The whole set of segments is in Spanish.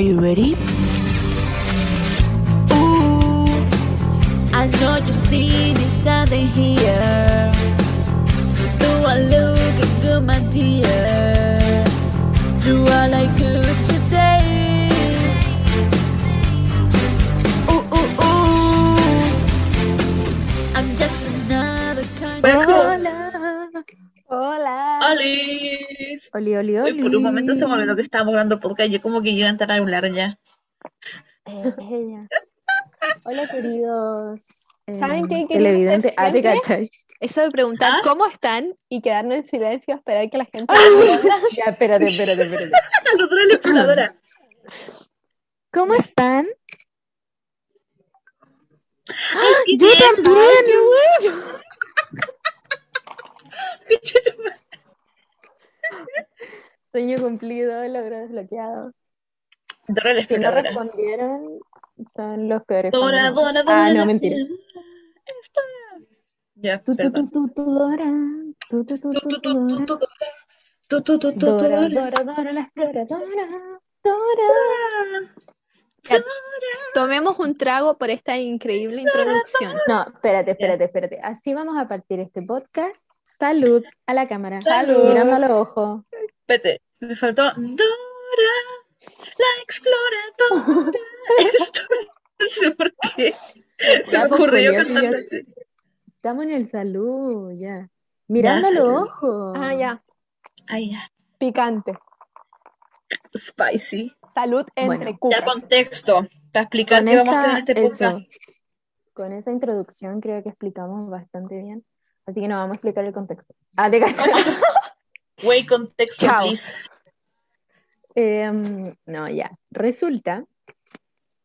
Are you ready? Ooh, I know you've seen it standing here. Do I look good, my dear? Oli, oli, oli. por un momento se me olvidó que estábamos hablando podcast. Yo como que iba a entrar a hablar ya. Eh, ella. Hola, queridos. ¿Saben eh, qué quería televidentes? hacer Ah, te cachai. Eso de preguntar ¿Ah? cómo están y quedarnos en silencio a esperar que la gente Ya, espérate, espérate, espérate. Saludos a la exploradora. ¿Cómo están? ¡Ay, Yo también. Sueño cumplido, logro desbloqueado. Dora la Si no respondieron, son los peores. Dora. Dora, Dora. Ah, no, mentira. Ya, tu, perdón. tu, tu, Dora. Dora. Dora, Dora. Dora, Dora, la exploradora. Dora. Ya, tomemos un trago por esta increíble introducción. No, espérate, espérate, espérate. Así vamos a partir este podcast. Salud a la cámara. Salud. Mirando a los ojos. Espérate, me faltó Dora, la exploradora. Esto, no sé por qué. Se Ya, me ocurrió ya- así. Estamos en el salud, ya. Mirando a Ya, los ojos. Ah, ya. Ay, ya. Picante. Spicy. Salud entre Bueno, Ya cucas. contexto, para explicar Con qué vamos a hacer en esta, este podcast. eso, con esa introducción creo que explicamos bastante bien. Así que no vamos a explicar el contexto. Ah, te. Güey, contexto, please. Em, no, ya. Resulta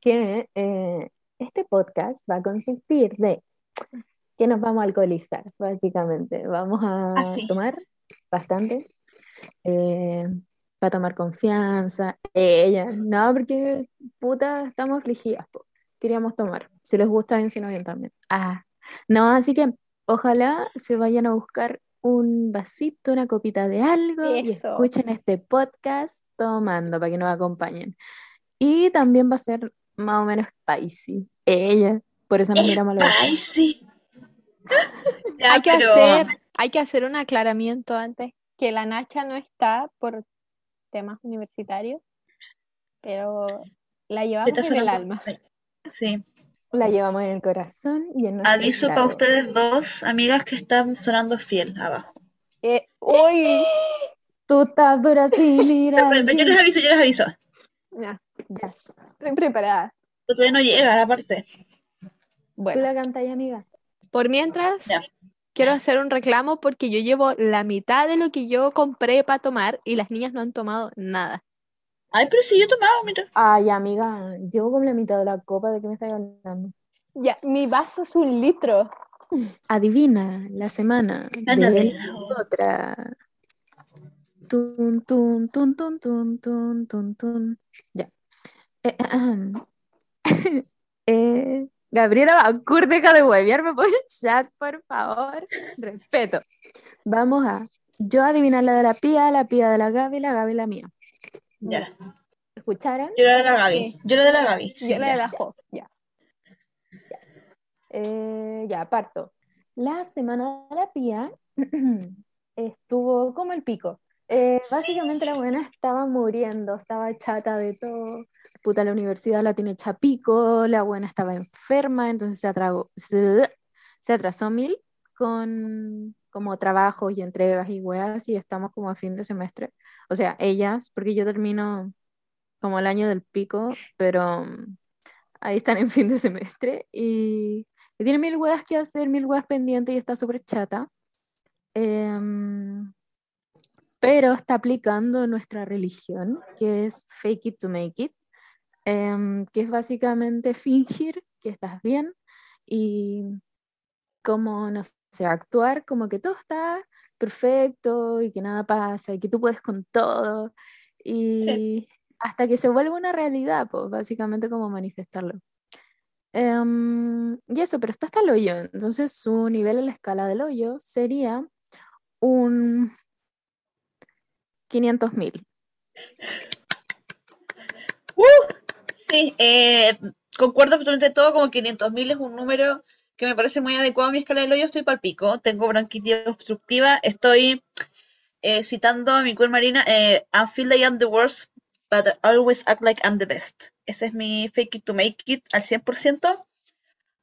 que eh, este podcast va a consistir de que nos vamos a alcoholizar, básicamente. Vamos a Ah, sí. tomar bastante. eh, para tomar confianza. Ella, no, porque puta, estamos afligidas. po. Queríamos tomar. Si les gusta bien, si no bien también. Ah, no, así que ojalá se vayan a buscar un vasito, una copita de algo y Eso. escuchen este podcast tomando para que nos acompañen. Y también va a ser más o menos spicy. Ella, por eso nos miramos los. Ya, Hay que, pero- hacer, hay que hacer un aclaramiento antes, que la Nacha no está por temas universitarios, pero la llevamos en el alma. Sí. La llevamos en el corazón y en nuestro Aviso para ustedes dos, amigas que están sonando fiel abajo. Eh, uy, Tú estás dura sin yo les aviso, yo les aviso. ya, Ya, estoy preparada. Pero todavía no llega la parte. tú Bueno, la cantas, amiga. por mientras, Ya. quiero hacer un reclamo porque yo llevo la mitad de lo que yo compré para tomar y las niñas no han tomado nada. Ay, pero si yo he tomado, mira. Ay, amiga, llevo con la mitad de la copa de que me estás hablando. Ya, mi vaso es un litro. Adivina la semana Ándale. de otra. Tun, tun, tun, tun, tun, tun, tun, tun. Ya. Eh. Eh, Gabriela Bancur, deja de huevearme por el chat, por favor. Respeto. Vamos a yo adivinar la de la pía, la pía de la Gaby, la Gaby la mía. Ya. ¿Escucharon? Yo era de la Gaby. Sí. Yo era de la Gaby. Sí, yo ya. de la Jo, ya. Eh, ya, parto. La semana de la pía estuvo como el pico. Eh, básicamente la buena estaba muriendo, estaba chata de todo. Puta, la universidad la tiene chapico, la buena estaba enferma, entonces se, atragó- se, se atrasó mil con como trabajos y entregas y weas y estamos como a fin de semestre. O sea, ellas, porque yo termino como el año del pico, pero mm, ahí están en fin de semestre y, y tiene mil weas que hacer, mil weas pendientes y está súper chata. Em, pero está aplicando nuestra religión, que es fake it to make it, em, que es básicamente fingir que estás bien y como, no sé, actuar como que todo está perfecto y que nada pasa y que tú puedes con todo y hasta que se vuelva una realidad, pues básicamente como manifestarlo. Em, y eso, pero está hasta el hoyo, entonces su nivel en la escala del hoyo sería un 500 mil. ¡Uh! Sí, eh, concuerdo absolutamente todo, como 500.000 es un número que me parece muy adecuado a mi escala del hoyo, estoy pal pico, tengo bronquitis obstructiva, estoy eh, citando a mi queen marina, eh, I feel like I'm the worst, but always act like I'm the best. Ese es mi fake it to make it al 100%.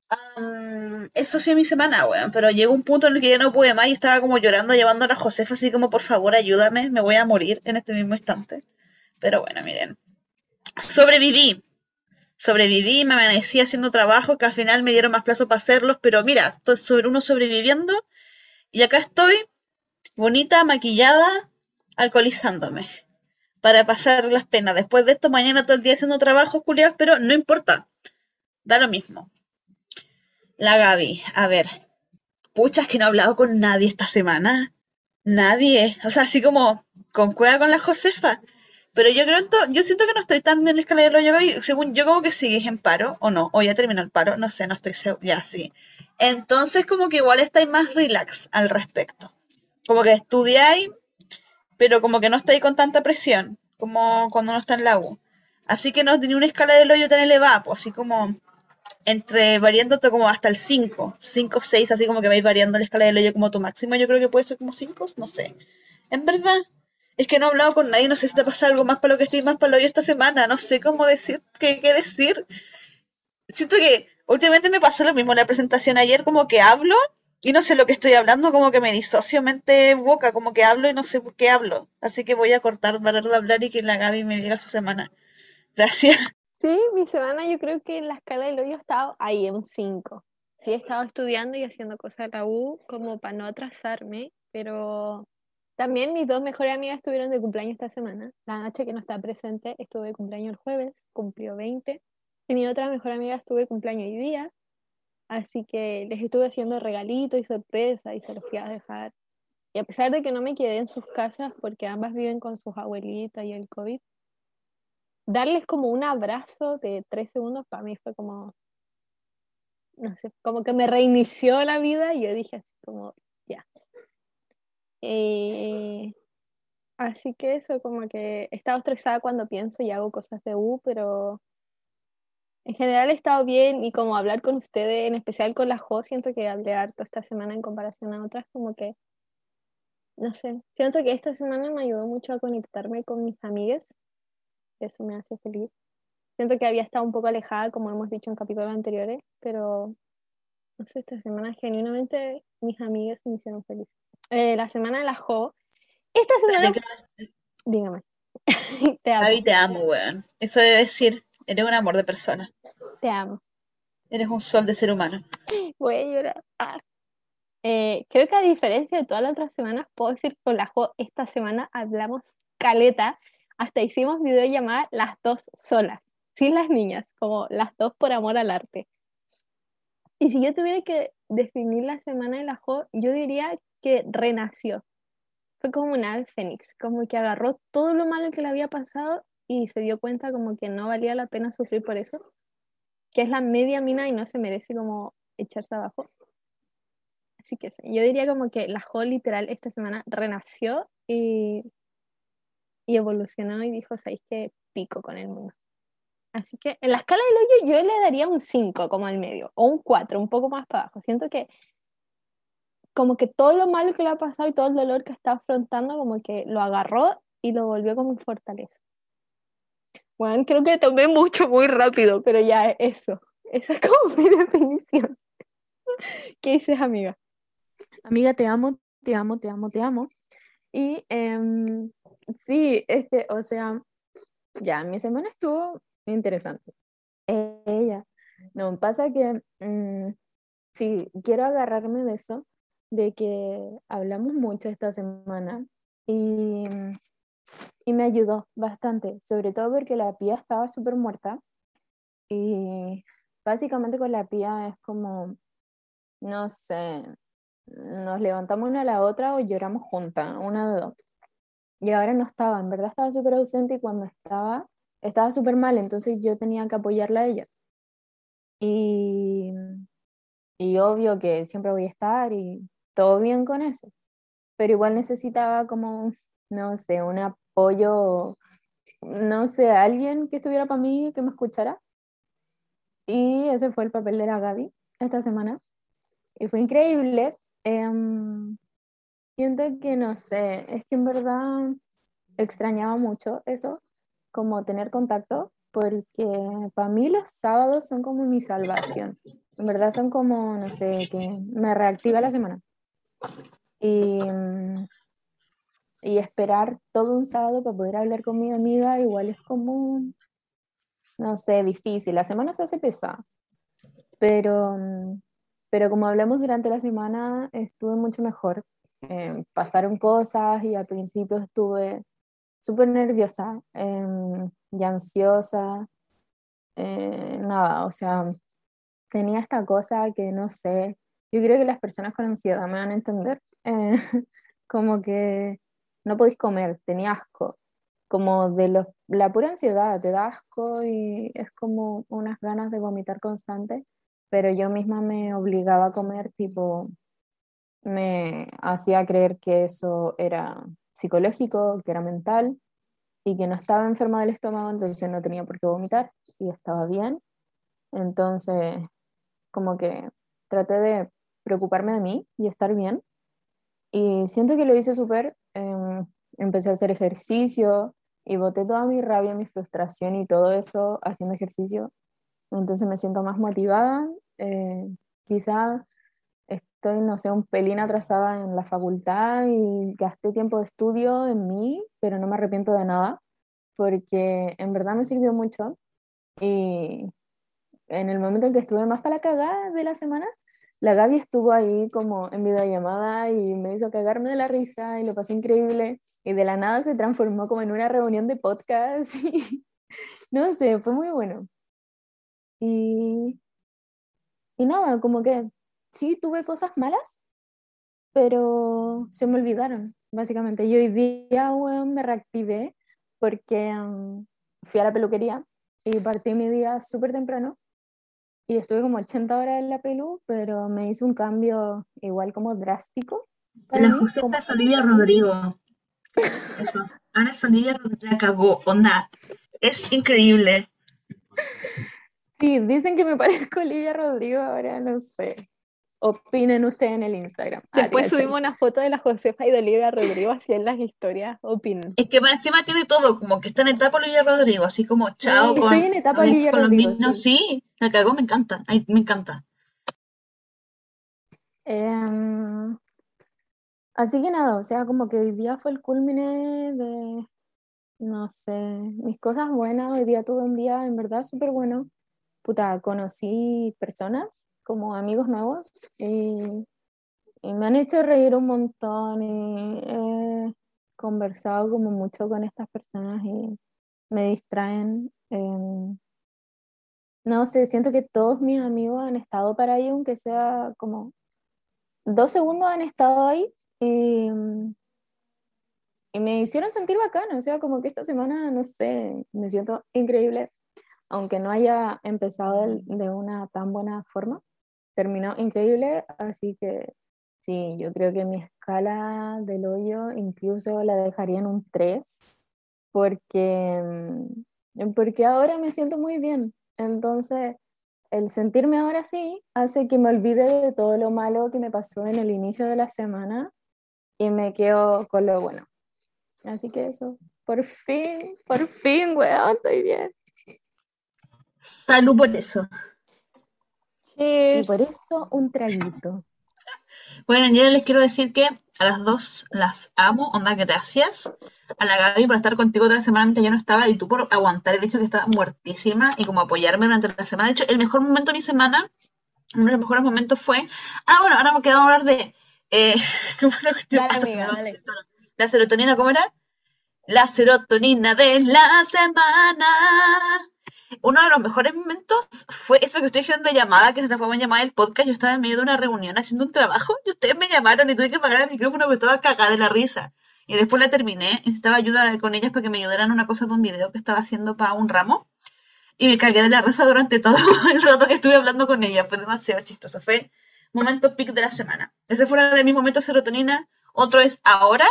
Am, eso sí, mi semana, weón, pero llegó un punto en el que ya no pude más y estaba como llorando, llevando a la Josefa, así como, por favor, ayúdame, me voy a morir en este mismo instante. Pero bueno, miren, sobreviví, sobreviví, me amanecí haciendo trabajo que al final me dieron más plazo para hacerlos, pero mira, estoy sobre uno sobreviviendo y acá estoy, bonita, maquillada, alcoholizándome para pasar las penas. Después de esto, mañana todo el día haciendo trabajo, culiados, pero no importa, da lo mismo. La Gaby, a ver, puchas que no he hablado con nadie esta semana. Nadie, o sea, así como con cueva con la Josefa. Pero yo creo, yo siento que no estoy tan en la escala de lo Gaby. Según yo, como que sigues en paro, o no, o ya terminó el paro, no sé, no estoy segura, ya sí. Entonces, como que igual estáis más relax al respecto. Como que estudiáis, pero como que no estáis con tanta presión, como cuando uno está en la U. Así que no tenía una escala del hoyo tan elevada, pues así como entre variándote como hasta el 5, 5, 6, así como que vais variando la escala del hoyo como tu máximo, yo creo que puede ser como 5, no sé. En verdad, es que no he hablado con nadie, no sé si te pasa algo más para lo que estoy más para lo hoyo esta semana, no sé cómo decir, qué, qué decir. Siento que últimamente me pasó lo mismo en la presentación ayer, como que hablo y no sé lo que estoy hablando, como que me disocio mente boca, como que hablo y no sé por qué hablo. Así que voy a cortar, parar de hablar y que la Gaby me diga su semana. Gracias. Sí, mi semana yo creo que en la escala del hoyo he estado ahí en un 5. Sí, he estado estudiando y haciendo cosas de la U como para no atrasarme, pero también mis dos mejores amigas estuvieron de cumpleaños esta semana. La Nacha, que no está presente, estuvo de cumpleaños el jueves, cumplió 20. Y mi otra mejor amiga estuvo de cumpleaños hoy día, así que les estuve haciendo regalitos y sorpresas y se los fui a dejar. Y a pesar de que no me quedé en sus casas porque ambas viven con sus abuelitas y el COVID, darles como un abrazo de tres segundos para mí fue como, no sé, como que me reinició la vida y yo dije así como, Eh, así que eso, como que he estado estresada cuando pienso y hago cosas de U, pero en general he estado bien y como hablar con ustedes, en especial con la Jo, siento que hablé harto esta semana en comparación a otras, como que, no sé, siento que esta semana me ayudó mucho a conectarme con mis amigas eso me hace feliz. Siento que había estado un poco alejada, como hemos dicho en capítulos anteriores, pero no sé, esta semana genuinamente mis amigas me hicieron feliz. Eh, la semana de la Jo, esta semana, dígame, te amo, Gaby, te amo, weón. Eso de decir, eres un amor de persona. te amo. Eres un sol de ser humano. Voy a llorar. Ah. Eh, creo que a diferencia de todas las otras semanas, puedo decir con la Jo esta semana hablamos caleta, hasta hicimos videollamada las dos solas, sin las niñas, como las dos por amor al arte. Y si yo tuviera que definir la semana de la Jo, yo diría que renació. Fue como una ave fénix, como que agarró todo lo malo que le había pasado y se dio cuenta como que no valía la pena sufrir por eso, que es la media mina y no se merece como echarse abajo. Así que yo diría como que la Jo literal esta semana renació y, y evolucionó y dijo, ¿sabéis qué? Pico con el mundo. Así que en la escala del hoyo yo le daría un 5 como al medio, o un 4, un poco más para abajo. Siento que como que todo lo malo que le ha pasado y todo el dolor que está afrontando, como que lo agarró y lo volvió como fortaleza. Bueno, creo que tomé mucho muy rápido, pero ya eso. Esa es como mi definición. ¿Qué dices, amiga? Amiga, te amo, te amo, te amo, te amo. Y em, sí, es que, o sea, ya, mi semana estuvo interesante. Eh, Ella, no, pasa que mm, sí, quiero agarrarme de eso, de que hablamos mucho esta semana y, y me ayudó bastante, sobre todo porque la pía estaba súper muerta y básicamente con la pía es como, no sé, nos levantamos una a la otra o lloramos juntas, una de dos. Y ahora no estaba, en verdad estaba súper ausente y cuando estaba, estaba súper mal, entonces yo tenía que apoyarla a ella. Y, y obvio que siempre voy a estar y todo bien con eso, pero igual necesitaba como, no sé, un apoyo no sé, alguien que estuviera para mí, que me escuchara. Y ese fue el papel de la Gaby esta semana. Y fue increíble. Em, siento que, no sé, es que en verdad extrañaba mucho eso, como tener contacto, porque para mí los sábados son como mi salvación. En verdad son como, no sé, que me reactiva la semana. Y, y esperar todo un sábado para poder hablar con mi amiga igual es como, no sé, difícil. La semana se hace pesada. Pero, pero como hablamos durante la semana, estuve mucho mejor. Eh, pasaron cosas y al principio estuve súper nerviosa em, y ansiosa. Eh, nada, o sea, tenía esta cosa que no sé, yo creo que las personas con ansiedad me van a entender, eh, como que no podéis comer, tenía asco, como de los, la pura ansiedad, te da asco y es como unas ganas de vomitar constante, pero yo misma me obligaba a comer, tipo, me hacía creer que eso era psicológico, que era mental y que no estaba enferma del estómago, entonces no tenía por qué vomitar y estaba bien. Entonces, como que traté de preocuparme de mí y estar bien. Y siento que lo hice súper. Em, empecé a hacer ejercicio y boté toda mi rabia, mi frustración y todo eso haciendo ejercicio. Entonces me siento más motivada. Eh, quizá estoy, no sé, un pelín atrasada en la facultad y gasté tiempo de estudio en mí, pero no me arrepiento de nada, porque en verdad me sirvió mucho. Y en el momento en que estuve más para la cagada de la semana, la Gaby estuvo ahí como en videollamada y me hizo cagarme de la risa y lo pasé increíble. Y de la nada se transformó como en una reunión de podcast. No sé, fue muy bueno. Y, y nada, como que sí tuve cosas malas, pero se me olvidaron, básicamente. Y hoy día me reactivé porque um, fui a la peluquería y partí mi día súper temprano y estuve como 80 horas en la pelu, pero me hizo un cambio igual como drástico. La Josefa es Olivia Rodrigo. Eso. Ahora Olivia Rodrigo, la cagó, onda. Es increíble. Sí, dicen que me parezco a Olivia Rodrigo, ahora no sé. Opinen ustedes en el Instagram. Después subimos una foto de la Josefa y de Olivia Rodrigo así en las historias. Opinen. Es que encima tiene todo, como que está en etapa Olivia Rodrigo, así como chao. con, estoy en etapa Olivia Rodrigo. sí. sí, la cagó, me encanta. Ay, me encanta. Em, así que nada, o sea, como que hoy día fue el culmine de, no sé, mis cosas buenas. Hoy día tuve un día en verdad súper bueno. Puta, conocí personas como amigos nuevos y, me han hecho reír un montón y he conversado como mucho con estas personas y me distraen. Em, no sé, siento que todos mis amigos han estado para ahí, aunque sea como dos segundos han estado ahí y, me hicieron sentir bacano, o sea, como que esta semana, no sé, me siento increíble, aunque no haya empezado de una tan buena forma terminó increíble, así que sí, yo creo que mi escala del hoyo incluso la dejaría en un 3, porque, mm, porque ahora me siento muy bien. Entonces, el sentirme ahora así hace que me olvide de todo lo malo que me pasó en el inicio de la semana y me quedo con lo bueno. Así que eso, por fin, por fin, weón, estoy bien. Salud por eso. Y por eso un traguito. Bueno, yo les quiero decir que a las dos las amo, onda, gracias. A la Gaby por estar contigo otra semana antes yo no estaba y tú por aguantar el hecho que estaba muertísima y como apoyarme durante la semana. De hecho, el mejor momento de mi semana, uno de los mejores momentos fue. Ah, bueno, ahora me a hablar de. Eh, ¿Cómo fue la La serotonina, ¿cómo era? La serotonina de la semana uno de los mejores momentos fue eso que ustedes dijeron de llamada, que se transformó en llamada del podcast. Yo estaba en medio de una reunión haciendo un trabajo y ustedes me llamaron y tuve que apagar el micrófono porque estaba cagada de la risa. Y después la terminé, necesitaba ayuda con ellas para que me ayudaran una cosa de un video que estaba haciendo para un ramo. Y me cagué de la risa durante todo el rato que estuve hablando con ella. Fue demasiado chistoso. Fue momento pic de la semana. Ese fue uno de mis momentos serotonina. Otro es ahora.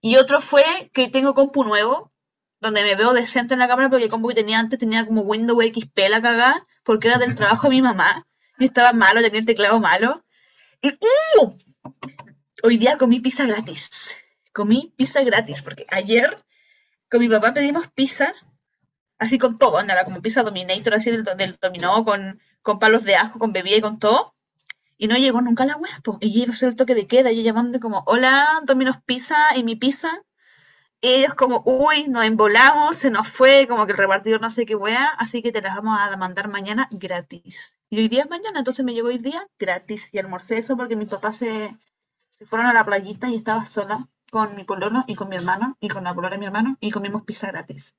Y otro fue que tengo compu nuevo donde me veo decente en la cámara porque como que tenía antes tenía como Windows XP la cagada porque era del trabajo de mi mamá y estaba malo, tenía el teclado malo. Y ¡uh! hoy día comí pizza gratis. Comí pizza gratis porque ayer con mi papá pedimos pizza así con todo, nada, como pizza Dominator así del, del dominó con, con palos de ajo, con bebida y con todo. Y no llegó nunca la web, po. y iba a hacer el toque de queda, y llamando como, hola, Domino's Pizza y mi pizza. Ellos como, uy, nos embolamos, se nos fue, como que el repartidor no sé qué wea, así que te las vamos a mandar mañana gratis. Y hoy día es mañana, entonces me llegó hoy día gratis. Y almorcé eso porque mis papás se, se fueron a la playita y estaba sola con mi pololo y con mi hermano, y con la polona de mi hermano, y comimos pizza gratis.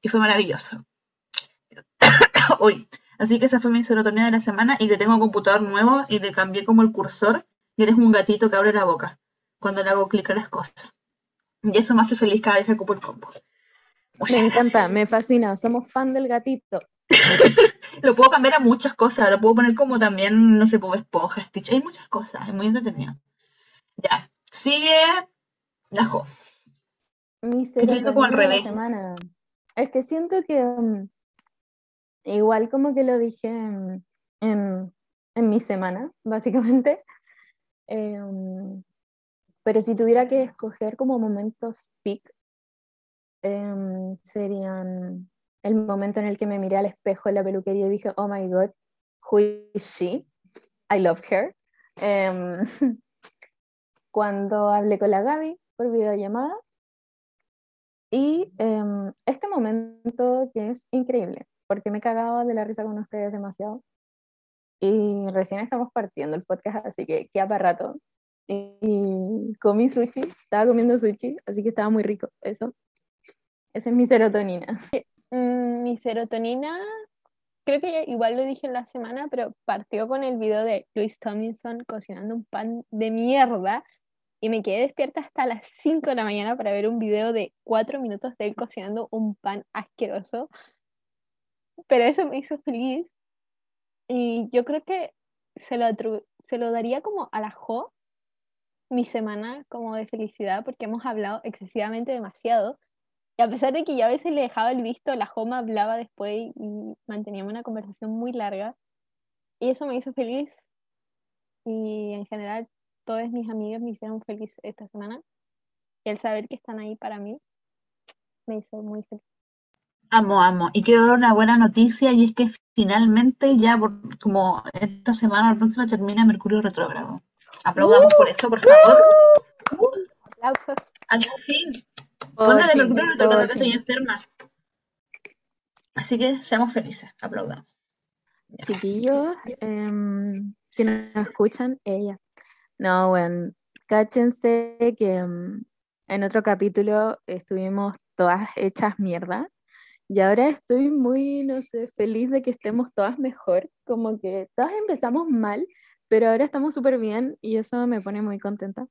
Y fue maravilloso. uy, así que esa fue mi serotonina de la semana y que tengo un computador nuevo y le cambié como el cursor y eres un gatito que abre la boca cuando le hago clic a las cosas. Y eso me hace feliz cada vez que ocupo el combo. Me encanta, me fascina. Somos fan del gatito. lo puedo cambiar a muchas cosas. Lo puedo poner como también, no sé, como esponja, Stitch. Hay muchas cosas. Es muy entretenido. Ya. Sigue la Jo. Mi como al revés. semana. Es que siento que mm, igual como que lo dije en, en, en mi semana, básicamente. Em, pero si tuviera que escoger como momentos peak, em, serían el momento en el que me miré al espejo en la peluquería y dije, oh my god, who is she? I love her. Em, cuando hablé con la Gaby por videollamada. Y em, este momento que es increíble, porque me he cagado de la risa con ustedes demasiado. Y recién estamos partiendo el podcast, así que queda para rato. Y, comí sushi, estaba comiendo sushi, así que estaba muy rico. Eso. Esa es mi serotonina. Mm, mi serotonina, creo que igual lo dije en la semana, pero partió con el video de Louis Tomlinson cocinando un pan de mierda y me quedé despierta hasta las 5 de la mañana para ver un video de 4 minutos de él cocinando un pan asqueroso. Pero eso me hizo feliz y yo creo que se lo, se lo daría como a la Jo mi semana como de felicidad porque hemos hablado excesivamente demasiado. Y a pesar de que yo a veces le dejaba el visto, la Joma hablaba después y manteníamos una conversación muy larga. Y eso me hizo feliz. Y en general, todos mis amigos me hicieron feliz esta semana. Y el saber que están ahí para mí me hizo muy feliz. Amo, amo. Y quiero dar una buena noticia y es que finalmente ya como esta semana o la próxima termina Mercurio retrógrado. Aplaudamos por eso, por favor. Aplausos. Al fin. Ponte de fin, Mercurio que estoy enferma. Así que seamos felices. Aplaudamos. Chiquillos em, que nos escuchan, ella. No, bueno, cáchense que em, en otro capítulo estuvimos todas hechas mierda y ahora estoy muy, no sé, feliz de que estemos todas mejor, como que todas empezamos mal, pero ahora estamos súper bien y eso me pone muy contenta.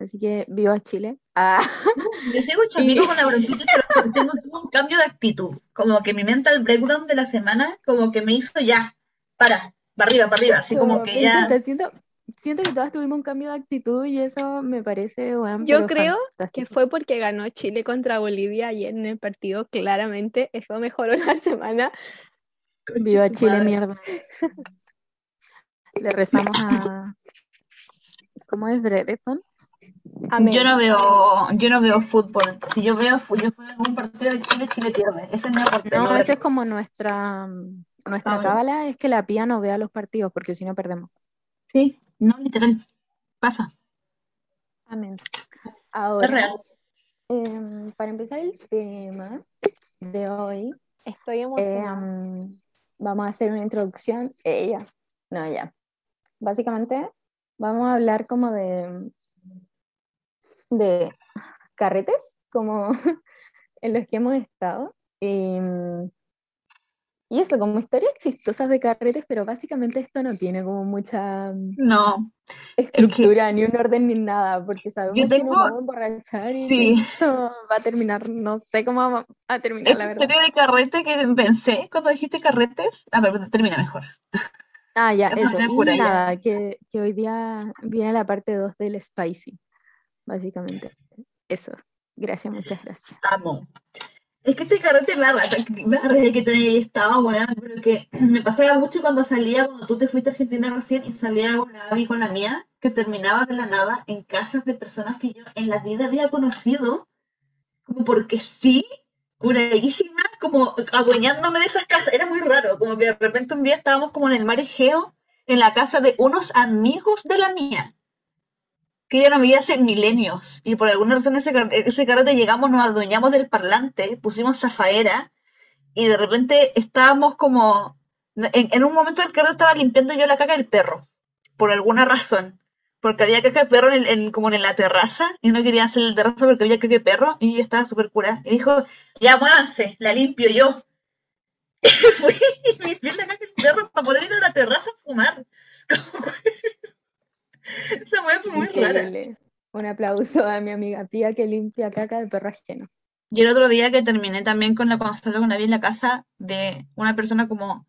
Así que viva Chile. Ah, Yo sigo chamigo con la bronquitis, pero tengo un cambio de actitud. Como que mi mental breakdown de la semana, como que me hizo ya, para, para arriba, para arriba. Así como que ya. siento, siento que todas tuvimos un cambio de actitud y eso me parece, weón, Yo creo que fantástico. fue porque ganó Chile contra Bolivia ayer en el partido, claramente. Eso mejoró la semana. Viva Chile, madre. mierda. Le rezamos a. ¿Cómo es Brereton? Amén. Yo no veo, yo no veo fútbol. Si yo veo, yo veo un partido de Chile, Chile pierde. Ese es mi aporte. No, no esa es como nuestra, nuestra Ah, bueno. cábala, es que la pía no vea los partidos, porque si no perdemos. Sí, no, literal. Pasa. Amén. Es Ahora, real. em, para empezar el tema de hoy, Estoy eh, emocionada. am, vamos a hacer una introducción. Ella, no, ya. Básicamente, vamos a hablar como de, de carretes, como en los que hemos estado. Y, mm, y eso, como historias chistosas de carretes, pero básicamente esto no tiene como mucha mm, No, estructura, ni un orden, ni nada, porque sabemos que tengo- nos vamos a emborrachar y sí. que esto va a terminar, no sé cómo vamos a terminar, la verdad. historia de carrete que pensé cuando dijiste carretes. A ver, termina mejor. Ah, ya, Eso Y ya. nada, que, que hoy día viene la parte 2 del Spicy, básicamente. Eso. Gracias, muchas gracias. Amo. Es que este carrete me da rata, me da rata que te estado, weón, pero que me pasaba mucho cuando salía, cuando tú te fuiste a Argentina recién y salía con la con la mía, que terminaba de la nada en casas de personas que yo en la vida había conocido, como porque sí, como adueñándome de esas casas. Era muy raro, como que de repente un día estábamos como en el mar Egeo, en la casa de unos amigos de la mía que ya no veía hace milenios. Y por alguna razón ese, ese carrete llegamos, nos adueñamos del parlante, pusimos zafaera y de repente estábamos como... En, en un momento del carrete estaba limpiando yo la caca del perro, por alguna razón. Porque había caca de perro en como en la terraza y no quería hacer el terraza porque había caca de perro y estaba súper cura. Y dijo, ya muévanse, la limpio yo. Y fui y limpié la caca del perro para poder ir a la terraza a fumar. Esa weá fue muy rara. Un aplauso a mi amiga tía que limpia caca de perro ajeno. Y el otro día que terminé también con la cuando salgo con la vi en la casa de una persona como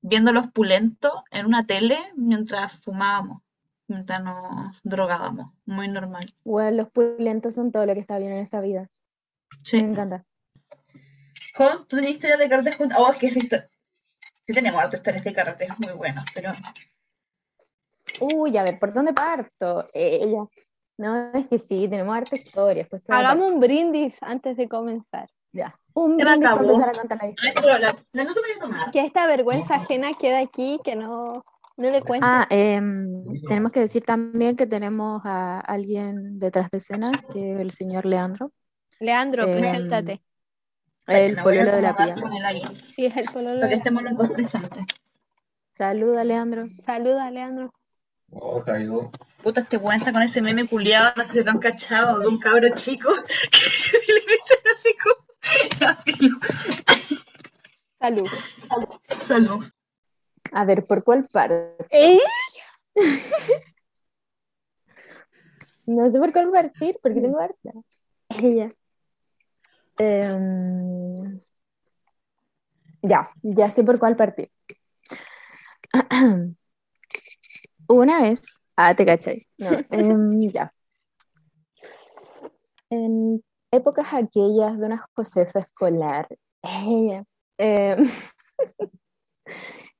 viendo los pulentos en una tele mientras fumábamos, mientras nos drogábamos. Muy normal. Bueno, los pulentos son todo lo que está bien en esta vida. Me Sí. encanta. Jo, ¿tú tenías historia de carretes juntas? Oh, es que sí, sí tenemos harto historias de carretes muy buenos, pero Uy, a ver, ¿por dónde parto? Ella. No, es que sí, tenemos harta historia. Pues Hagamos un brindis antes de comenzar. Ya. Un me brindis para empezar a contar la Ay, historia. pero la, la no te voy a tomar. Que esta vergüenza ajena quede aquí, que no, no le cuente. Ah, em, tenemos que decir también que tenemos a alguien detrás de escena, que es el señor Leandro, Leandro, em, preséntate. El pololo de la pía. Sí, es el pololo. para que estemos los dos presentes. Saluda, Leandro. Saluda, Leandro. Oh, cayó. Puta, este weón está con ese meme culiado, no sé si lo han cachado, de un cabro chico que le dicen así como... Ya, filo. Salud. Salud. A ver, ¿por cuál parte? ¿Eh? No sé por cuál partir, porque tengo harta. Ella. Em, ya, ya sé por cuál partir. Una vez, ah, te cachai. No, em, ya. En épocas aquellas de una Josefa escolar, ella, em,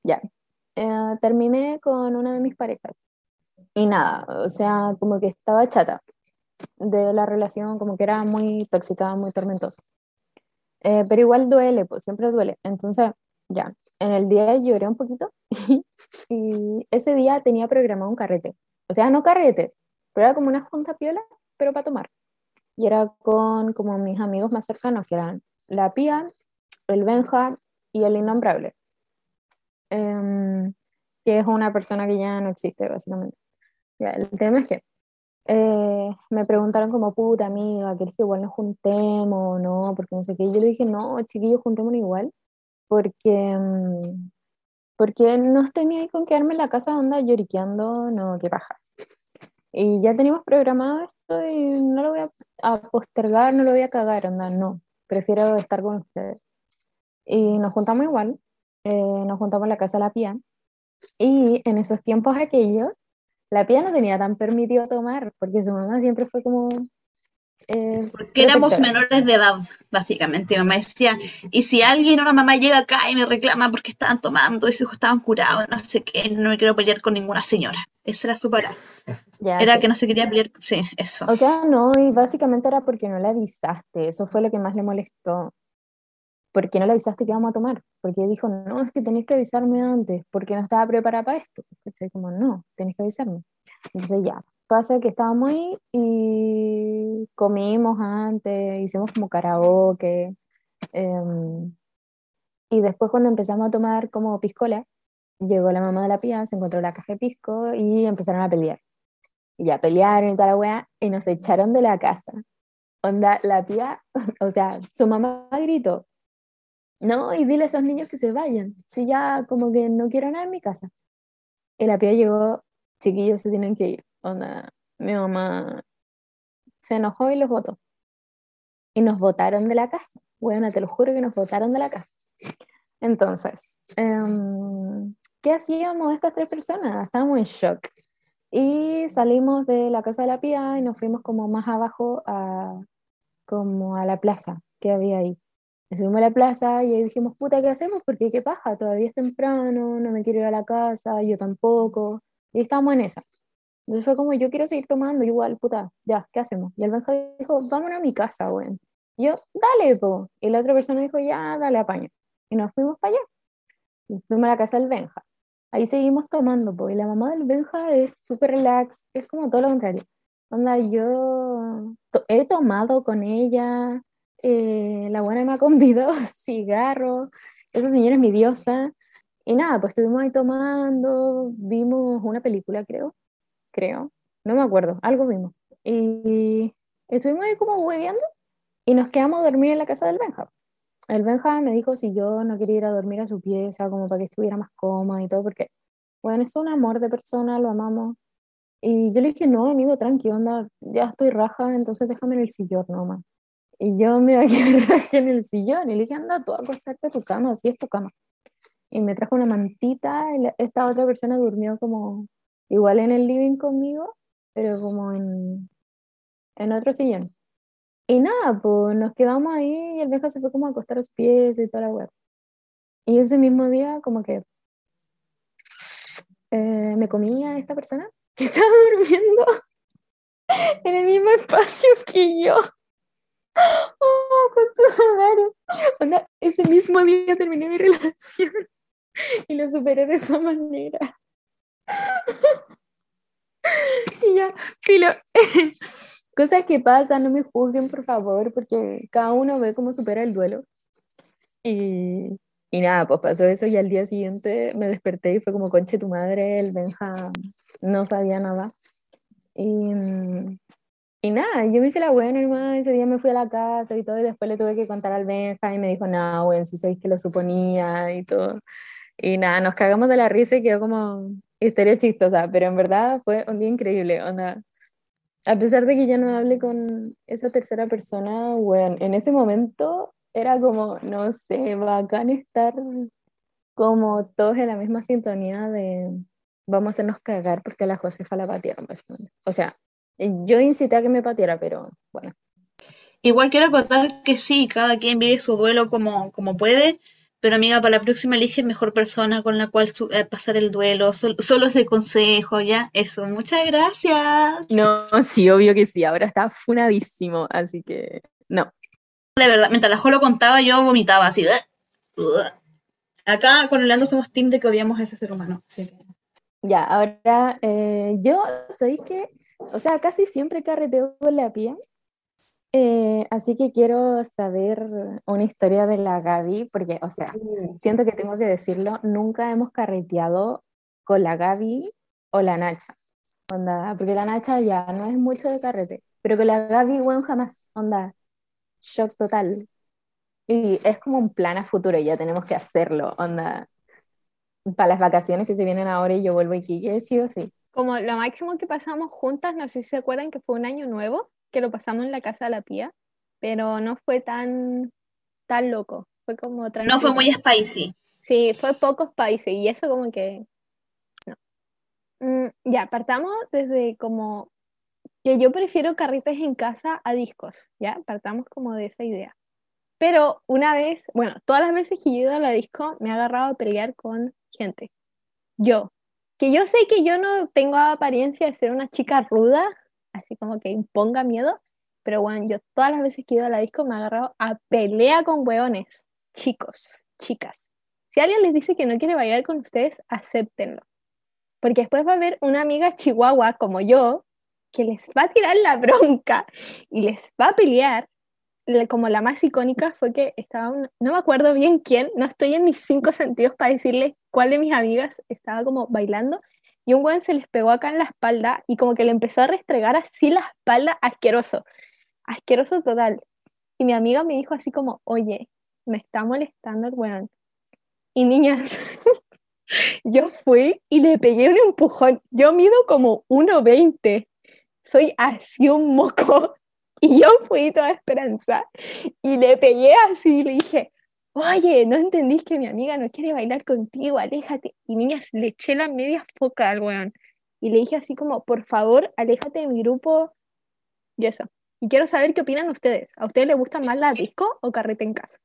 ya, eh, terminé con una de mis parejas. Y nada, o sea, como que estaba chata de la relación, como que era muy tóxica, muy tormentosa. Eh, pero igual duele, pues siempre duele. Entonces, ya, en el día lloré un poquito y ese día tenía programado un carrete. O sea, no carrete, pero era como una junta piola, pero para tomar. Y era con como mis amigos más cercanos, que eran la Pía, el Benja y el Innombrable. Em, que es una persona que ya no existe, básicamente. Ya, el tema es que eh, me preguntaron como, puta amiga, ¿querés que igual nos juntemos o no? Porque no sé qué. Y yo le dije, no, chiquillos, juntémonos igual, porque, mm, porque no estoy ni ahí con quedarme en la casa anda lloriqueando, no, qué paja. Y ya teníamos programado esto y no lo voy a, a postergar, no lo voy a cagar, anda, no. Prefiero estar con ustedes. Y nos juntamos igual, eh, nos juntamos en la casa de la Pía. Y en esos tiempos aquellos, la Pía no tenía tan permitido tomar, porque su mamá siempre fue como... eh, Porque éramos menores de edad, básicamente. Mamá decía, y si alguien, una mamá llega acá y me reclama porque estaban tomando y sus hijos estaban curados, no sé qué, no me quiero pelear con ninguna señora. Esa era su parada. Ya, Era sí. que no se quería pelear, sí, eso. O sea, no, y básicamente era porque no le avisaste, eso fue lo que más le molestó. ¿Por qué no le avisaste que íbamos a tomar? Porque dijo, no, es que tenés que avisarme antes, porque no estaba preparada para esto. ¿Cachai? Como, no, tenés que avisarme. Entonces ya, pasa que estábamos ahí y comimos antes, hicimos como karaoke. em, y después cuando empezamos a tomar como piscola, llegó la mamá de la pía, se encontró la caja de pisco y empezaron a pelear. Y ya pelearon y toda la weá, y nos echaron de la casa. Onda, la tía, o sea, su mamá gritó, no, y dile a esos niños que se vayan, si ya como que no quiero nada en mi casa. Y la tía llegó, chiquillos se tienen que ir. Onda, mi mamá se enojó y los votó. Y nos votaron de la casa. Bueno, te lo juro que nos votaron de la casa. Entonces, em, ¿qué hacíamos estas tres personas? Estábamos en shock. Y salimos de la casa de la pía y nos fuimos como más abajo a, como a la plaza que había ahí. Nos subimos a la plaza y ahí dijimos, puta, ¿qué hacemos? Porque qué paja, todavía es temprano, no me quiero ir a la casa, yo tampoco. Y estábamos en esa. Entonces fue como, yo quiero seguir tomando, igual, puta, ya, ¿qué hacemos? Y el Benja dijo, vámonos a mi casa, weón. Y yo, dale, po. Y la otra persona dijo, ya, dale, apaño. Y nos fuimos para allá. Y fuimos a la casa del Benja. Ahí seguimos tomando, po. Y la mamá del Benja es súper relax, es como todo lo contrario. Onda, yo he tomado con ella, eh, la buena me ha convidado cigarros, esa señora es mi diosa. Y nada, pues estuvimos ahí tomando, vimos una película, creo, creo, no me acuerdo, algo vimos. Y estuvimos ahí como hueveando y nos quedamos a dormir en la casa del Benja. El Benja me dijo si yo no quería ir a dormir a su pieza, como para que estuviera más cómoda y todo, porque, bueno, es un amor de persona, lo amamos. Y yo le dije, no, amigo, tranqui, onda, ya estoy raja, entonces déjame en el sillón nomás. Y yo me iba a quedar raja en el sillón y le dije, anda tú a acostarte a tu cama, así es tu cama. Y me trajo una mantita, y la- esta otra persona durmió como igual en el living conmigo, pero como en, en otro sillón. Y nada, pues nos quedamos ahí y el viejo se fue como a acostar sus pies y toda la web. Y ese mismo día como que eh, me comía esta persona que estaba durmiendo en el mismo espacio que yo. Oh, con. Onda, ese mismo día terminé mi relación y lo superé de esa manera. Y ya, filo. Cosas que pasan, no me juzguen, por favor, porque cada uno ve cómo supera el duelo. Y, y nada, pues pasó eso y al día siguiente me desperté y fue como, conche tu madre, el Benja no sabía nada. Y, mm, y nada, yo me hice la buena, hermano, ese día me fui a la casa y todo, y después le tuve que contar al Benja y me dijo, no, bueno, si sabéis que lo suponía y todo. Y nada, nos cagamos de la risa y quedó como historia chistosa, pero en verdad fue un día increíble, onda. A pesar de que ya no hablé con esa tercera persona, bueno, en ese momento era como, no sé, bacán estar como todos en la misma sintonía de vamos a hacernos cagar porque la Josefa la patearon, básicamente. O sea, yo incité a que me pateara, pero bueno. Igual quiero contar que sí, cada quien vive su duelo como, como puede, pero amiga, para la próxima elige mejor persona con la cual su- eh, pasar el duelo. Sol- solo ese consejo, ¿ya? Eso, muchas gracias. No, sí, obvio que sí, ahora está funadísimo, así que no. De verdad, mientras la Jo lo contaba, yo vomitaba así. "Ugh, ugh". Acá con Orlando somos team de que odiamos a ese ser humano. que- Ya, ahora eh, yo, ¿sabéis qué? O sea, casi siempre carreteo con la pía, eh, así que quiero saber una historia de la Gaby, porque, o sea, siento que tengo que decirlo, nunca hemos carreteado con la Gaby o la Nacha, onda, porque la Nacha ya no es mucho de carrete, pero con la Gaby, bueno, jamás, onda, shock total. Y es como un plan a futuro, ya tenemos que hacerlo, onda, para las vacaciones que se vienen ahora y yo vuelvo a Iquique, sí o sí. Como lo máximo que pasamos juntas, no sé si se acuerdan que fue un año nuevo, que lo pasamos en la casa de la pía, pero no fue tan, tan loco, fue como No fue muy tranquilo. spicy. Sí, fue pocos países y eso como que no. Mm, ya, partamos desde como que yo prefiero carretes en casa a discos, ¿ya? Partamos como de esa idea. Pero una vez, bueno, todas las veces que yo he ido a la disco me he agarrado a pelear con gente. Yo, que yo sé que yo no tengo apariencia de ser una chica ruda, así como que imponga miedo, pero bueno, yo todas las veces que he ido a la disco me he agarrado a pelea con hueones, chicos, chicas. Si alguien les dice que no quiere bailar con ustedes, acéptenlo. Porque después va a haber una amiga chihuahua como yo que les va a tirar la bronca y les va a pelear. Como la más icónica fue que estaba, no me acuerdo bien quién, no estoy en mis cinco sentidos para decirles cuál de mis amigas estaba como bailando y un weón se les pegó acá en la espalda y como que le empezó a restregar así la espalda asqueroso, asqueroso total. Y mi amiga me dijo así como, oye, me está molestando el weón. Y niñas, yo fui y le pegué un empujón. Yo mido como 1,20. Soy así un moco. Y yo fui toda esperanza. Y le pegué así y le dije, oye, ¿no entendís que mi amiga no quiere bailar contigo? Aléjate. Y niñas, le eché la media foca al weón. Y le dije así como, por favor, aléjate de mi grupo. Y eso. Y quiero saber qué opinan ustedes. ¿A ustedes les gusta más la disco o carrete en casa?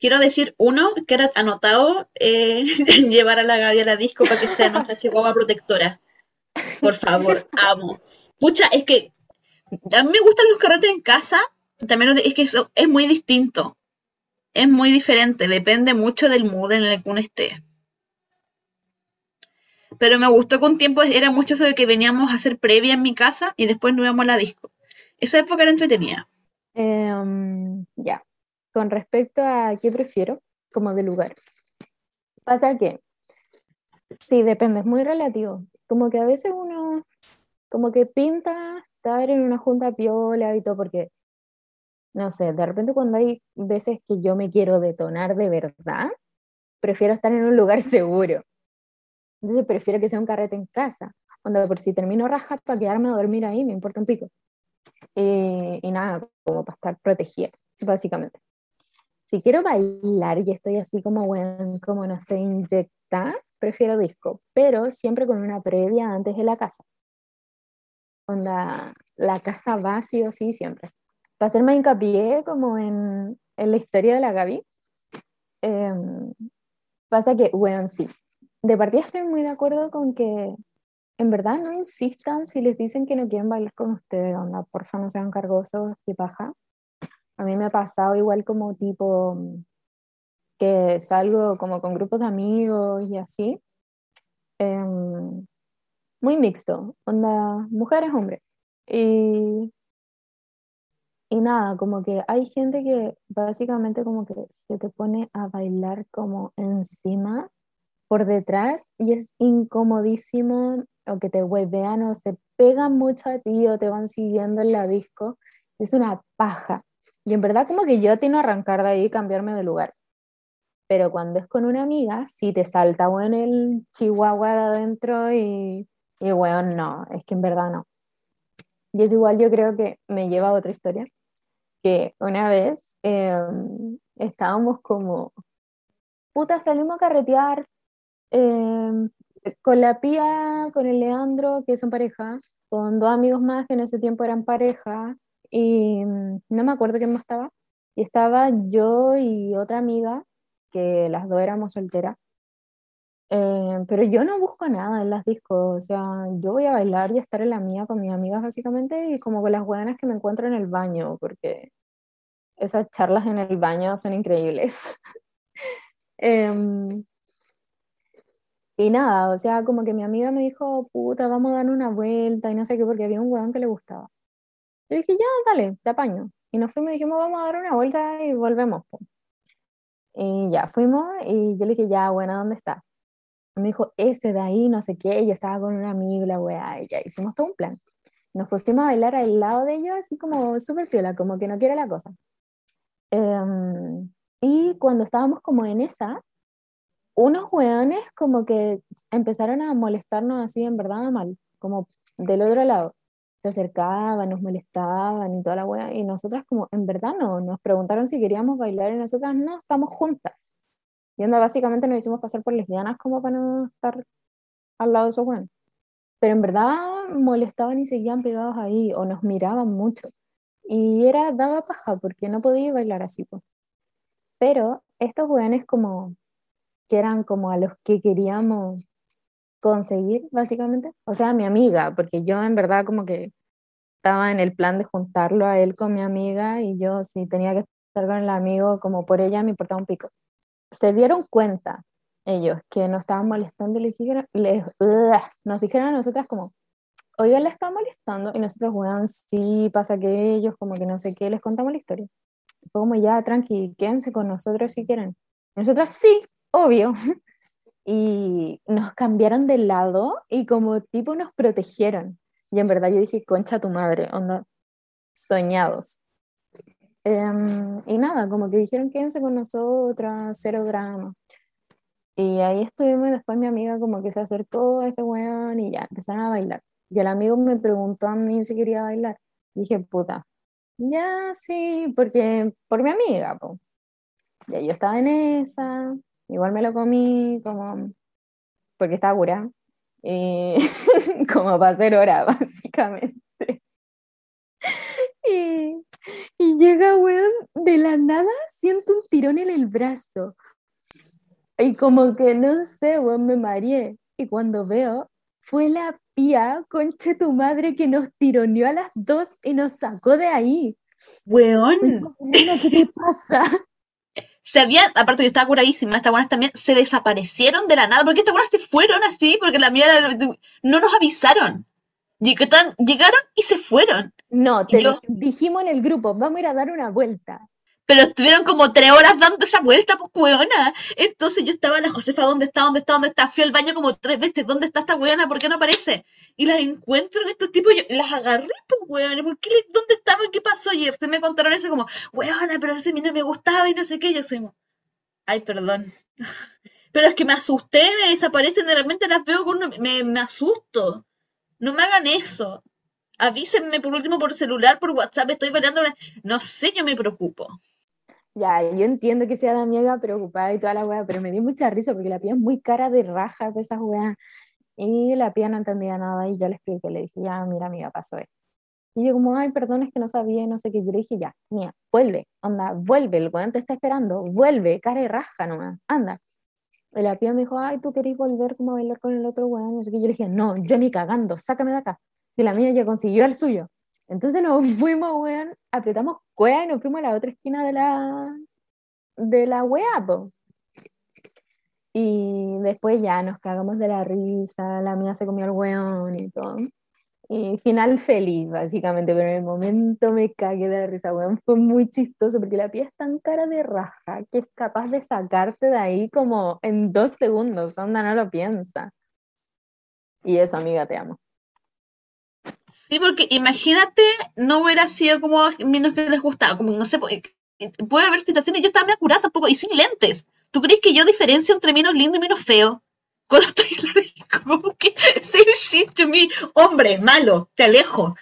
quiero decir, uno, que era anotado eh, llevar a la Gaby a la disco para que sea nuestra chihuahua protectora. Por favor, amo. Pucha, es que a mí me gustan los carretes en casa, también es que eso es muy distinto. Es muy diferente, depende mucho del mood en el que uno esté. Pero me gustó un tiempo era mucho eso de que veníamos a hacer previa en mi casa y después nos íbamos a la disco. Esa época era entretenida. Em, ya. Con respecto a qué prefiero, como de lugar. Pasa que, sí, depende, es muy relativo. Como que a veces uno, como que pinta estar en una junta piola y todo, porque, no sé, de repente cuando hay veces que yo me quiero detonar de verdad, prefiero estar en un lugar seguro. Entonces prefiero que sea un carrete en casa, donde por si termino raja para quedarme a dormir ahí, me importa un pico. Eh, y nada, como para estar protegida, básicamente. Si quiero bailar y estoy así como, bueno, como no sé, inyectar, prefiero disco, pero siempre con una previa antes de la casa. Onda, la casa va sí o sí siempre. Para hacerme hincapié como en, en la historia de la Gaby, em, pasa que, bueno, sí, de partida estoy muy de acuerdo con que en verdad no insistan si les dicen que no quieren bailar con ustedes, onda, porfa no sean cargosos, que paja. A mí me ha pasado igual como tipo que salgo como con grupos de amigos y así. Em, muy mixto, onda, mujeres, hombres. Y, y nada, como que hay gente que básicamente como que se te pone a bailar como encima por detrás y es incomodísimo o que te huevean o se pegan mucho a ti o te van siguiendo en la disco. Es una paja. Y en verdad como que yo tengo arrancar de ahí y cambiarme de lugar. Pero cuando es con una amiga, sí te salta en el chihuahua de adentro y, y bueno, no, es que en verdad no. Y es igual, yo creo que me lleva a otra historia, que una vez em, estábamos como, puta, salimos a carretear, Em, con la Pía, con el Leandro, que son pareja, con dos amigos más que en ese tiempo eran pareja, y mm, no me acuerdo quién más estaba. Y estaba yo y otra amiga, que las dos éramos solteras. Em, pero yo no busco nada en las discos, o sea, yo voy a bailar y a estar en la mía con mis amigas básicamente y como con las buenas que me encuentro en el baño, porque esas charlas en el baño son increíbles. Em, y nada, o sea, como que mi amiga me dijo, puta, vamos a dar una vuelta y no sé qué, porque había un weón que le gustaba. Yo dije, ya, dale, te apaño. Y nos fuimos y dijimos, vamos a dar una vuelta y volvemos. Y ya fuimos y yo le dije, ya, bueno, ¿dónde está? Me dijo, ese de ahí, no sé qué, yo estaba con un amigo, la weá, y ya hicimos todo un plan. Nos pusimos a bailar al lado de ellos, así como súper piola, como que no quiere la cosa. Em, y cuando estábamos como en esa, unos weones como que empezaron a molestarnos así en verdad mal, como del otro lado. Se acercaban, nos molestaban y toda la wea, y nosotras como, en verdad no, nos preguntaron si queríamos bailar y nosotras no, estamos juntas. Y onda, básicamente nos hicimos pasar por lesbianas como para no estar al lado de esos weones. Pero en verdad molestaban y seguían pegados ahí, o nos miraban mucho. Y era, daba paja, porque no podía bailar así, pues. Pero estos weones como que eran como a los que queríamos conseguir, básicamente. O sea, mi amiga, porque yo en verdad como que estaba en el plan de juntarlo a él con mi amiga y yo si tenía que estar con el amigo como por ella me importaba un pico. Se dieron cuenta ellos que nos estaban molestando les dijeron, les, nos dijeron a nosotras como, oiga, le está molestando y nosotros, bueno, sí, pasa que ellos como que no sé qué, les contamos la historia. Fue como ya, tranqui, quédense con nosotros si quieren. Nosotras sí, obvio. Y nos cambiaron de lado y como tipo nos protegieron. Y en verdad yo dije, concha tu madre, onda, soñados. Em, y nada, como que dijeron, quédense con nosotras, cero drama. Y ahí estuvimos y después mi amiga como que se acercó a este weón y ya, empezaron a bailar. Y el amigo me preguntó a mí si quería bailar. dije, puta, ya sí, porque por mi amiga, pues. Ya yo estaba en esa, Igual me lo comí como porque estaba cura, como para hacer hora, básicamente. Y, Y llega, weón, de la nada siento un tirón en el brazo. Y como que no sé, weón, me mareé. Y cuando veo, fue la pía, conche tu madre, que nos tironeó a las dos y nos sacó de ahí. Weón. ¿Qué te pasa? Se había, aparte que estaba curadísima, estas buenas también se desaparecieron de la nada. porque estas buenas se fueron así? Porque la mía no nos avisaron. Llegaron, llegaron y se fueron. No, te Yo- dijimos en el grupo, vamos a ir a dar una vuelta. Pero estuvieron como tres horas dando esa vuelta, pues weona. Entonces yo estaba, la Josefa, ¿dónde está? ¿Dónde está? ¿Dónde está? Fui al baño como tres veces, ¿dónde está esta weona? ¿Por qué no aparece? Y las encuentro en estos tipos, yo las agarré, pues weona, ¿por qué ¿dónde estaban? ¿Qué pasó ayer? Se me contaron eso como, weona, pero ese a mí no me gustaba y no sé qué, yo soy ay, perdón. Pero es que me asusté, me desaparecen, de repente las veo con uno, me, me asusto. No me hagan eso. Avísenme por último por celular, por WhatsApp, estoy bailando. No sé, yo me preocupo. Ya, yo entiendo que sea la preocupada y toda la weá, pero me dio mucha risa porque la pía es muy cara de raja de esas weas. Y la pía no entendía nada y yo le expliqué, le dije, ya, mira, amiga, pasó esto. Y yo como, ay, perdón, es que no sabía, no sé qué. Yo le dije, ya, mía, vuelve, onda, vuelve, el weón te está esperando, vuelve, cara de raja nomás, anda. Y la pía me dijo, ay, ¿tú querés volver como a bailar con el otro weón? No. Yo le dije, no, yo ni cagando, sácame de acá. Y la mía ya consiguió el suyo. Entonces nos fuimos, weón, apretamos cueva y nos fuimos a la otra esquina de la, de la wea, po. Y después ya nos cagamos de la risa, la mía se comió el weón y todo. Y final feliz, básicamente, pero en el momento me cagué de la risa, weón. Fue muy chistoso porque la pía es tan cara de raja que es capaz de sacarte de ahí como en dos segundos, onda, no lo piensa. Y eso, amiga, te amo. Sí, porque imagínate, no hubiera sido como no que les gustaba, como no sé, puede, puede haber situaciones, yo estaba muy curada tampoco, y sin lentes. ¿Tú crees que yo diferencio entre menos lindo y menos feo? Cuando estoy en la disco, como que say shit to me, hombre, malo, te alejo.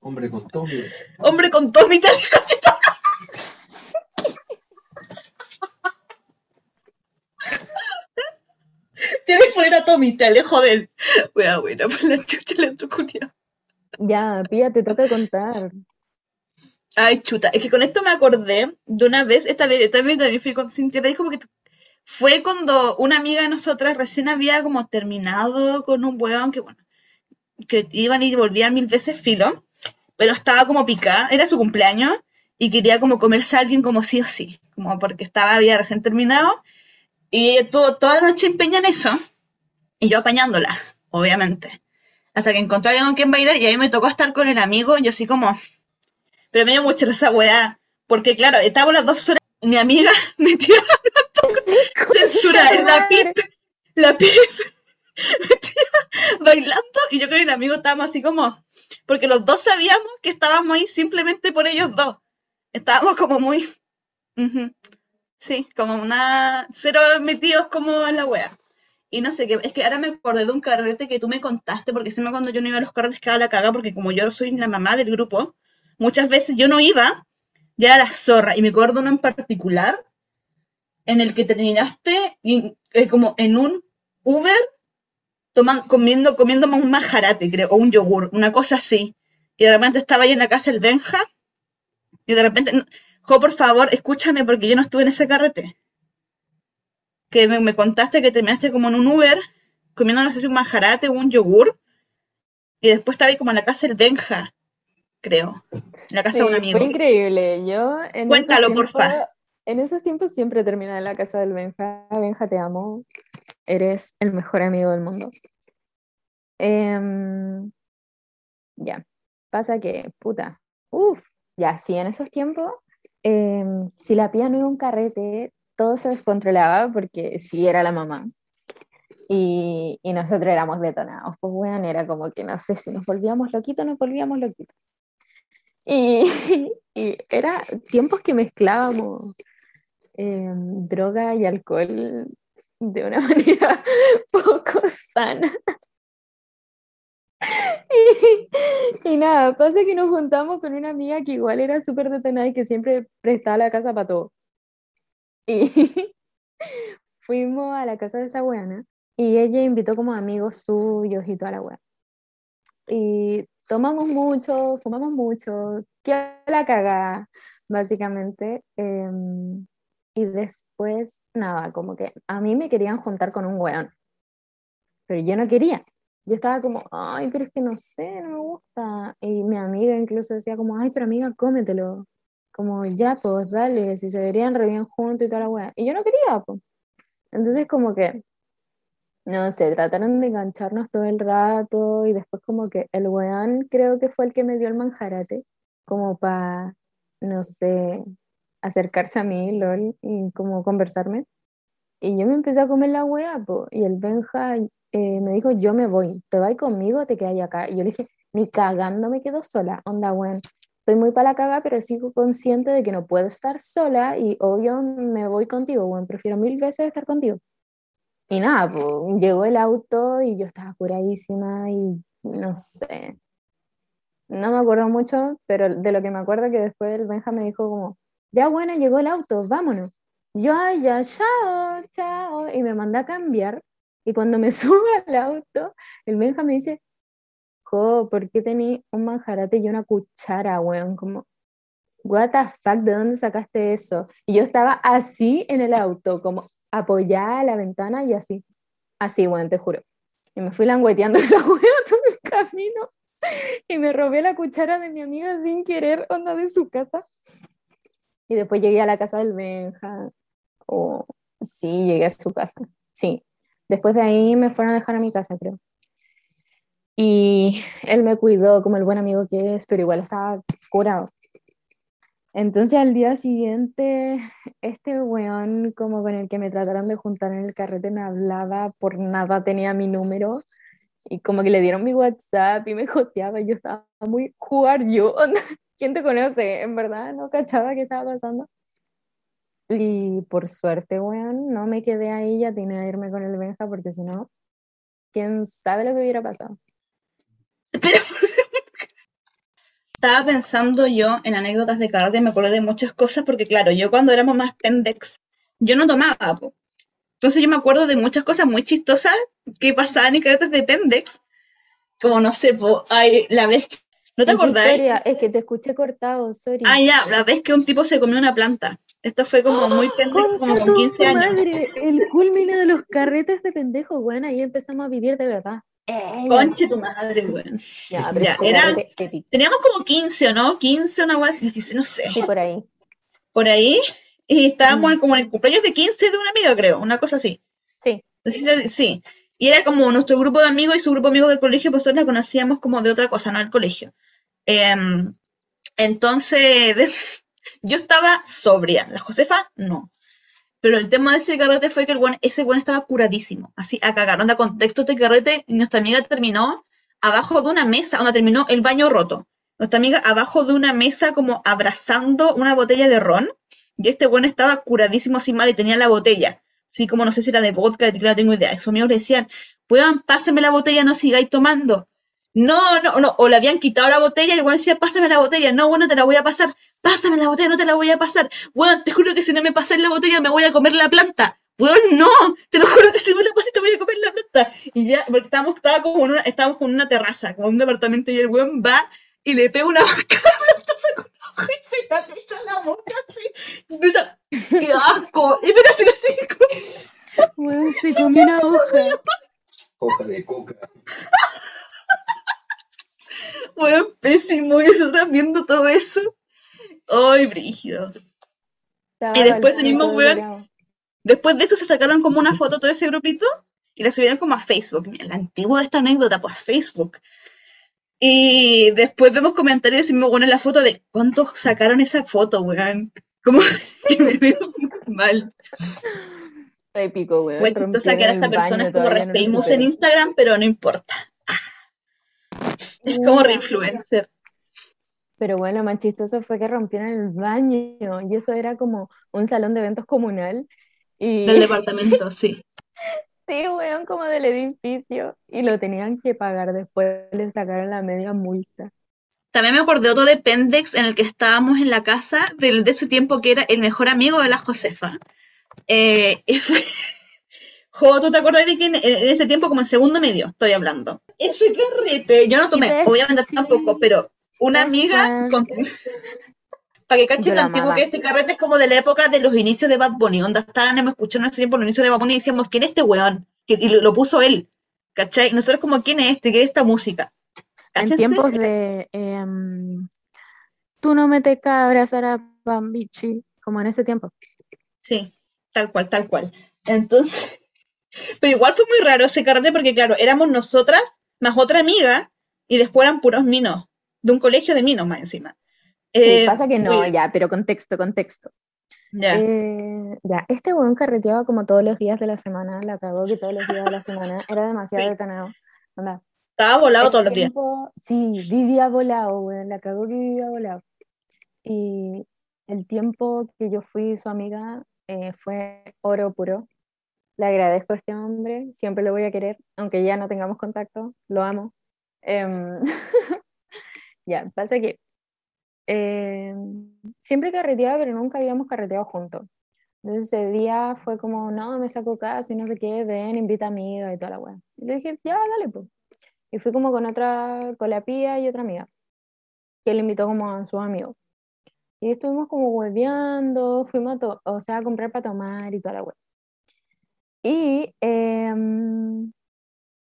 Hombre con Tommy. Hombre con Tommy, te alejo, chito. Tienes que poner a Tommy, te alejo de él. Wea, buena, por la chucha le. Ya, pía, te toca contar. Ay, chuta, es que con esto me acordé de una vez, esta vez, esta vez también fui con Cintia, dijo porque fue cuando una amiga de nosotras recién había como terminado con un weón que, bueno, que iban y volvían mil veces filo, pero estaba como picada, era su cumpleaños, y quería como comerse a alguien como sí o sí, como porque estaba, había recién terminado, y estuvo toda la noche empeñada en eso, y yo apañándola, obviamente, hasta que encontré a alguien con quien bailar, y ahí me tocó estar con el amigo, y yo así como, pero me dio mucha esa weá, porque claro, estábamos las dos horas, mi amiga metía censura en la pista, la pista, metía bailando, y yo con el amigo estábamos así como, porque los dos sabíamos que estábamos ahí simplemente por ellos dos. Estábamos como muy, sí, como una, cero metidos como en la wea. Y no sé qué, es que ahora me acordé de un carrete que tú me contaste, porque siempre cuando yo no iba a los carretes quedaba la caga, porque como yo soy la mamá del grupo, muchas veces yo no iba, ya era la zorra, y me acuerdo uno en particular, en el que terminaste y, eh, como en un Uber toman, comiendo, comiendo un majarate, creo, o un yogur, una cosa así. Y de repente estaba ahí en la casa del Benja, y de repente, Jo, por favor, escúchame porque yo no estuve en ese carrete. Que me, me contaste que terminaste como en un Uber, comiendo, no sé si un majarate o un yogur, y después estaba ahí como en la casa del Benja, creo, en la casa de un amigo. fue increíble. Yo en Cuéntalo, esos porfa. En esos tiempos siempre terminaba en la casa del Benja. Benja, te amo. Eres el mejor amigo del mundo. Em, ya. Pasa que, puta. Uf, ya, sí, en esos tiempos, em, si la pía no iba a un carrete, todo se descontrolaba porque sí era la mamá. Y, y nosotros éramos detonados. Pues, weón, era como que no sé si nos volvíamos loquitos, nos volvíamos loquitos. Y, y era tiempos que mezclábamos eh, droga y alcohol de una manera poco sana. Y, y nada, pasa que nos juntamos con una amiga que igual era súper detonada y que siempre prestaba la casa para todo. Y fuimos a la casa de esta weona y ella invitó como amigos suyos y toda la wea. Y tomamos mucho, fumamos mucho, que la cagada, básicamente. em, y después, nada, como que a mí me querían juntar con un weón, pero yo no quería. Yo estaba como, ay, pero es que no sé, no me gusta. Y mi amiga incluso decía como, ay, pero amiga, cómetelo. Como, ya, pues, dale, si se verían re bien juntos y toda la wea. Y yo no quería, pues. Entonces como que, no sé, trataron de engancharnos todo el rato y después como que el weón creo que fue el que me dio el manjarate, como para, no sé, acercarse a mí, lol, y como conversarme. Y yo me empecé a comer la wea, po, y el Benja eh, me dijo, yo me voy, ¿te vas conmigo te quedas acá? Y yo le dije, ni cagando me quedo sola, onda, weón. Estoy muy para la caga, pero sigo consciente de que no puedo estar sola y obvio me voy contigo, weón. Prefiero mil veces estar contigo. Y nada, pues llegó el auto y yo estaba curadísima y no sé. No me acuerdo mucho, pero de lo que me acuerdo que después el Benja me dijo como, ya bueno, llegó el auto, vámonos. Yo, ay, ya, chao, chao. Y me mandé a cambiar. Y cuando me subo al auto, el Benja me dice, Jo, ¿por qué tenés un manjarate y una cuchara, weón? Como, what the fuck, ¿de dónde sacaste eso? Y yo estaba así en el auto, como apoyada a la ventana y así. Así, weón, te juro. Y me fui langueteando esa weá todo el camino. Y me robé la cuchara de mi amiga sin querer, onda de su casa. Y después llegué a la casa del Benja. O sí, llegué a su casa. Sí. Después de ahí me fueron a dejar a mi casa, creo. Y él me cuidó como el buen amigo que es, pero igual estaba curado. Entonces al día siguiente, este weón como con el que me trataron de juntar en el carrete me hablaba, por nada tenía mi número y como que le dieron mi WhatsApp y me joteaba y yo estaba muy jugar yo. ¿Quién te conoce? En verdad no cachaba qué estaba pasando. Y por suerte, weón, no me quedé ahí, ya tenía que irme con el Benja porque si no, quién sabe lo que hubiera pasado. Pero estaba pensando yo en anécdotas de karate, me acuerdo de muchas cosas, porque claro, yo cuando éramos más pendex, yo no tomaba, po. Entonces yo me acuerdo de muchas cosas muy chistosas que pasaban en karates de pendex, como no sé, po, ay, la vez que, ¿no te ¿En qué acordás? Es que te escuché cortado, sorry. Ah, ya, la vez que un tipo se comió una planta. Esto fue como muy pendex, como Concha con tu 15 años. madre, el culmine de los carretes de pendejo, weón, ahí empezamos a vivir de verdad. Eh, Conche tu madre, weón. ya, pero Ya, era-. Teníamos como 15, ¿o no? 15, una vez, 16, no sé. Sí, por ahí. Por ahí. Y estábamos Mm. como en el cumpleaños de 15 de una amiga, creo. Una cosa así. Sí. Sí. Y era como nuestro grupo de amigos y su grupo de amigos del colegio, pues nosotros la conocíamos como de otra cosa, no del colegio. Em, entonces, yo estaba sobria, la Josefa no. Pero el tema de ese carrete fue que el buen, ese buen estaba curadísimo, así a cagar. Onda, contexto de carrete, nuestra amiga terminó abajo de una mesa, onda terminó el baño roto. Nuestra amiga abajo de una mesa como abrazando una botella de ron y este bueno estaba curadísimo así mal y tenía la botella. Así como no sé si era de vodka, de no tengo idea. Sus amigos le decían, puedan, pásame la botella, no sigáis tomando. No, no, no. O le habían quitado la botella y el bueno decía, pásame la botella. No, bueno, te la voy a pasar. Pásame la botella, no te la voy a pasar. Bueno, te juro que si no me pasas la botella me voy a comer la planta. Bueno, no, te lo juro que si me la pasas te voy a comer la planta. Y ya, porque estábamos, estaba como en una, estábamos con una terraza, con un departamento y el weón va y le pega una vaca a la planta con la hoja y se la echa la boca así. Y empieza, ¡qué asco! Y empieza a hacer así Weón, se comió una hoja. Hoja de coca. Bueno, pésimo, y nosotros viendo todo eso. ¡Ay, brígido! Estaba Y después el mismo weón-. Después de eso se sacaron como una foto todo ese grupito y la subieron como a Facebook. Mira, la antigua de esta anécdota, pues a Facebook. Y después vemos comentarios y me bueno la foto de cuántos sacaron esa foto, weón. Como que me veo mal. Épico, weón. Fue que rompieron era esta persona es como todavía no re lo famous supero. en Instagram, pero no importa. Ah. Es como re influencer. Pero bueno, lo más chistoso fue que rompieron el baño y eso era como un salón de eventos comunal. Y Del departamento, sí. sí, weón, como del edificio. Y lo tenían que pagar después, le sacaron la media multa. También me acordé otro de Pendex en el que estábamos en la casa del, de ese tiempo que era el mejor amigo de la Josefa. Eh, Jo, ¿tú te acuerdas de que en, en ese tiempo, como en segundo medio, estoy hablando? Ese carrete, yo no tomé, obviamente sí. tampoco, pero una amiga, con- para que cachen lo antiguo que este carrete es como de la época de los inicios de Bad Bunny, donde estaban, hemos escuchado en ese tiempo los inicios de Bad Bunny y decíamos, ¿quién es este weón? Y lo, lo puso él, ¿cachai? Nosotros como, ¿quién es este? ¿Qué es esta música? En tiempos de em, tú no me te cabras a Bambichi, como en ese tiempo. Sí, tal cual, tal cual. Entonces, pero igual fue muy raro ese carrete porque, claro, éramos nosotras más otra amiga y después eran puros minos, de un colegio de minos más encima. Sí, Eh, pasa que no, muy- ya, pero contexto, contexto. ya. Eh, ya, este weón carreteaba como todos los días de la semana, la cagó que todos los días de la semana, era demasiado Sí. detonado. Onda, Estaba volado el todos los días. tiempo- Sí, vivía volado, weón, la cagó que vivía volado. Y el tiempo que yo fui su amiga eh, fue oro puro. Le agradezco a este hombre, siempre lo voy a querer, aunque ya no tengamos contacto, lo amo. Em, ya, pasa que em, siempre carreteaba, pero nunca habíamos carreteado juntos. Entonces ese día fue como, no, me saco casi, no sé qué, ven, invita amiga y toda la weá. Y le dije, ya, dale, pues. Y fui como con otra, con la pía y otra amiga, que le invitó como a sus amigos. Y estuvimos como hueveando, fuimos a, o sea, a comprar para tomar y toda la weá. Y em,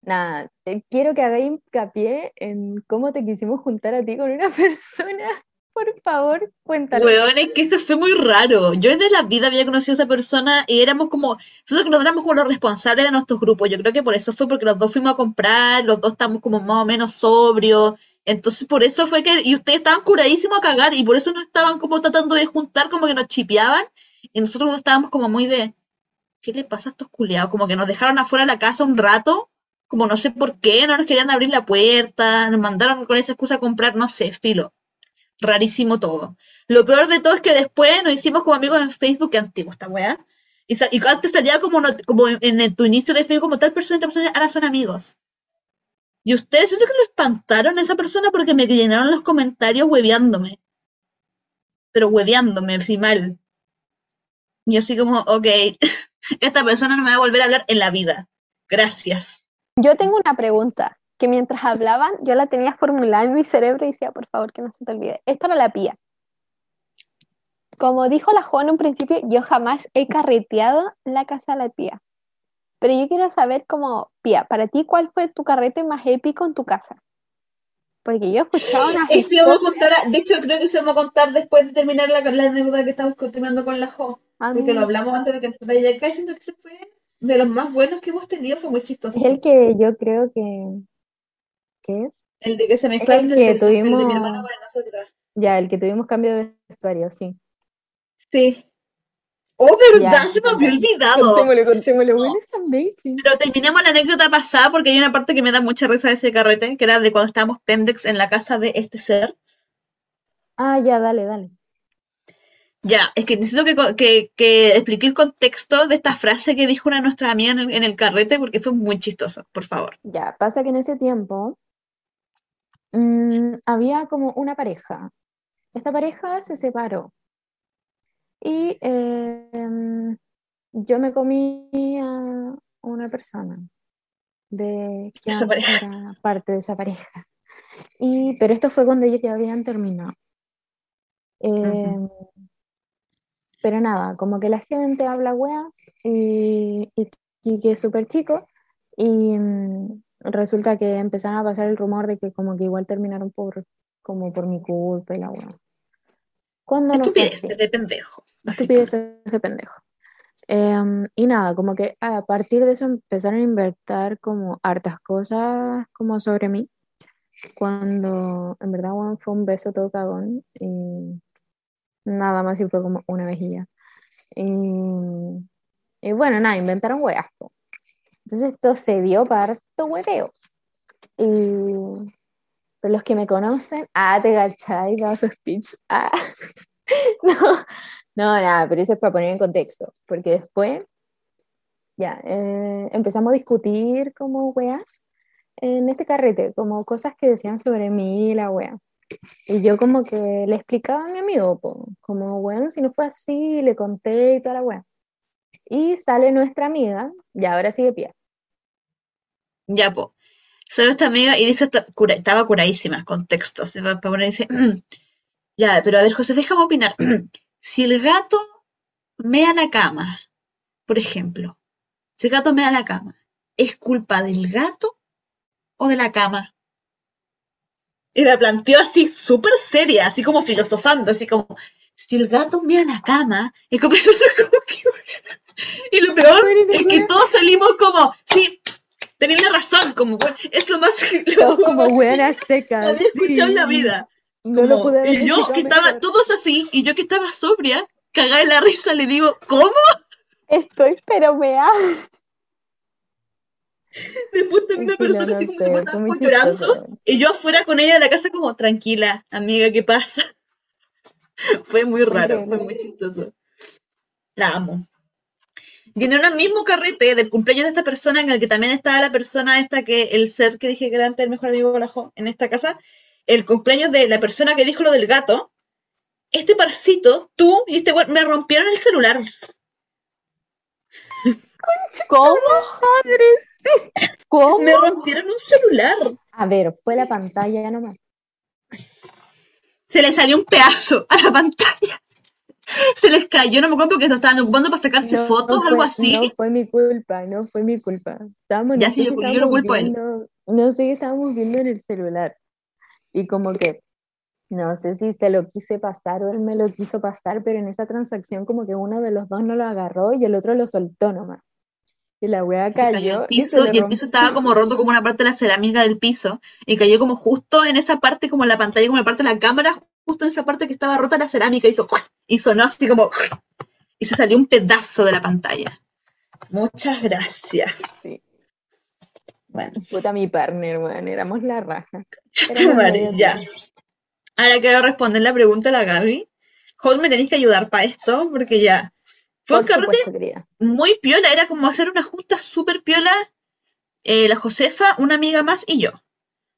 nada, quiero que hagáis hincapié en cómo te quisimos juntar a ti con una persona. Por favor, cuéntalo. Weón, es que eso fue muy raro. Yo desde la vida había conocido a esa persona y éramos como, nosotros nos éramos como los responsables de nuestros grupos. Yo creo que por eso fue porque los dos fuimos a comprar, los dos estamos como más o menos sobrios. Entonces por eso fue que, y ustedes estaban curadísimos a cagar y por eso no estaban como tratando de juntar, como que nos chipeaban y nosotros estábamos como muy de, ¿qué le pasa a estos culiados? Como que nos dejaron afuera de la casa un rato, como no sé por qué, no nos querían abrir la puerta, nos mandaron con esa excusa a comprar, no sé, filo rarísimo todo. Lo peor de todo es que después nos hicimos como amigos en Facebook, que antiguo esta weá. Y, y antes salía como, not- como en, tu inicio de Facebook, como tal persona y tal persona, ahora son amigos. Y ustedes, siento que lo espantaron a esa persona porque me llenaron los comentarios hueveándome. Pero hueveándome, así mal. Y así como, ok, esta persona no me va a volver a hablar en la vida. Gracias. Yo tengo una pregunta que mientras hablaban yo la tenía formulada en mi cerebro y decía, por favor, que no se te olvide. Es para la pía. Como dijo la Juan en un principio, yo jamás he carreteado la casa de la tía. Pero yo quiero saber como, pía, para ti, ¿cuál fue tu carrete más épico en tu casa? Porque yo he escuchado unas Este vamos a contar, de hecho creo que se vamos a contar después de terminar la, la anécdota que estamos continuando con la Jo. Ah, Porque lo hablamos antes de que entrara acá y siento que se fue de los más buenos que hemos tenido, fue muy chistoso. Es el que yo creo que, ¿qué es? El de que se mezclaron el el, que del- el de tuvimos- mi hermano de nosotras. Ya, el que tuvimos cambio de vestuario, sí. Sí. Oh, verdad, Ya, se me había olvidado. Contémoslo, contémoslo, bueno, es amazing. Pero terminemos la anécdota pasada porque hay una parte que me da mucha risa de ese carrete, que era de cuando estábamos pendex en la casa de este ser. Ah, ya, dale, dale. Ya, es que necesito que, que, que explique el contexto de esta frase que dijo una de nuestras amigas en el, en el carrete porque fue muy chistoso, por favor. Ya, pasa que en ese tiempo mm, había como una pareja. Esta pareja se separó. Y eh, em, yo me comí a una persona de que era parte de esa pareja. Y, pero esto fue cuando ellos ya habían terminado. Pero nada, como que la gente habla weas y, y, y que es súper chico. Y mm, resulta que empezaron a pasar el rumor de que como que igual terminaron por, como por mi culpa y la wea. Cuando no así. de pendejo. Estupideces de pendejo. Em, y nada, como que a partir de eso empezaron a inventar como hartas cosas como sobre mí. Cuando en verdad weón, fue un beso todo cagón y nada más y fue como una vejilla. Y, bueno, nada, inventaron po. Entonces esto se dio para harto hueveo. Y pero los que me conocen, ah, te gachai, daba su speech. Ah. No, no, nada, pero eso es para poner en contexto, porque después, ya, eh, empezamos a discutir como weas en este carrete, como cosas que decían sobre mí y la wea. Y yo como que le explicaba a mi amigo, po, como, weón, si no fue así, le conté y toda la wea. Y sale nuestra amiga, y ahora sigue pie. Ya, po. Solo esta amiga y dice, cura- estaba curadísima, contexto. se va- poner, dice, ya, pero a ver, José, déjame opinar. Si el gato mea la cama, por ejemplo, si el gato mea la cama, ¿es culpa del gato o de la cama? Y la planteó así, súper seria, así como filosofando, así como, si el gato mea la cama, es como, como que- Y lo peor es que todos salimos como, sí, tenía la razón, como, bueno, es lo más... lo como que secas. había escuchado en la vida. No lo pude y yo que estaba, todos así, y yo que estaba sobria, cagada de la risa, le digo, ¿cómo? Estoy, pero me ha. Después persona no así como que estaba llorando, y yo afuera con ella de la casa como, tranquila, amiga, ¿qué pasa? Fue muy raro, fue muy chistoso. La amo. Y en el mismo carrete del cumpleaños de esta persona, en el que también estaba la persona esta que, el ser que dije que era antes el mejor amigo de la Jo en esta casa, el cumpleaños de la persona que dijo lo del gato, este parcito, tú y este güey me rompieron el celular. ¿Cómo? ¿Cómo? Me rompieron un celular. A ver, fue la pantalla nomás. Se le salió un pedazo a la pantalla. Se les cayó, no me acuerdo porque lo estaban ocupando para sacarse No, fotos, fue, algo así. no fue mi culpa, no fue mi culpa. Estábamos, Ya no sí, sé yo- yo lo culpo a él. no sé qué estábamos viendo en el celular. Y como que, no sé si se lo quise pasar o él me lo quiso pasar, pero en esa transacción como que uno de los dos no lo agarró y el otro lo soltó nomás. Y la weá cayó cayó y se piso y el piso estaba como roto como una parte de la cerámica del piso y cayó como justo en esa parte como en la pantalla como en la parte de la cámara justo en esa parte que estaba rota la cerámica hizo y sonó así como y se salió un pedazo de la pantalla. Muchas gracias. Sí, bueno. Puta mi partner, weón, éramos la raja. Éramos ya. Ahora quiero responder la pregunta de la Gaby. Hot me tenéis que ayudar para esto porque ya fue un carrete muy piola, era como hacer una junta súper piola, eh, la Josefa, una amiga más y yo.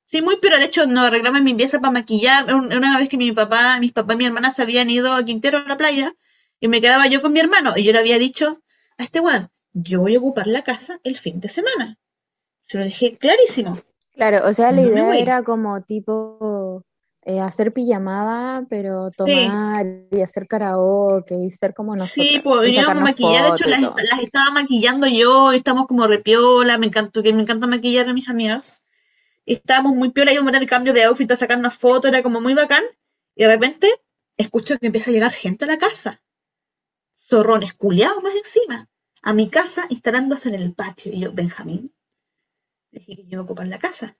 Sí, muy piola, de hecho nos arreglamos en mi pieza para maquillar, Un- una vez que mi papá, mis papás y mi hermana se habían ido a Quintero a la playa, y me quedaba yo con mi hermano, y yo le había dicho a este weón, yo voy a ocupar la casa el fin de semana. Se lo dejé clarísimo. Claro, o sea, la No idea era como tipo eh, hacer pijamada, pero Sí. tomar y hacer karaoke y ser como Sí, nosotras pues maquillar, de hecho las, estaba maquillando yo, estamos como repiola, me encantó, que me encanta maquillar a mis amigos. Y estábamos muy piola, íbamos a tener cambio de outfit, a sacarnos fotos, era como muy bacán. Y de repente escucho que empieza a llegar gente a la casa. Zorrones, culiados más encima. A mi casa, instalándose en el patio. Y yo, Benjamín, dije que yo iba a ocupar la casa.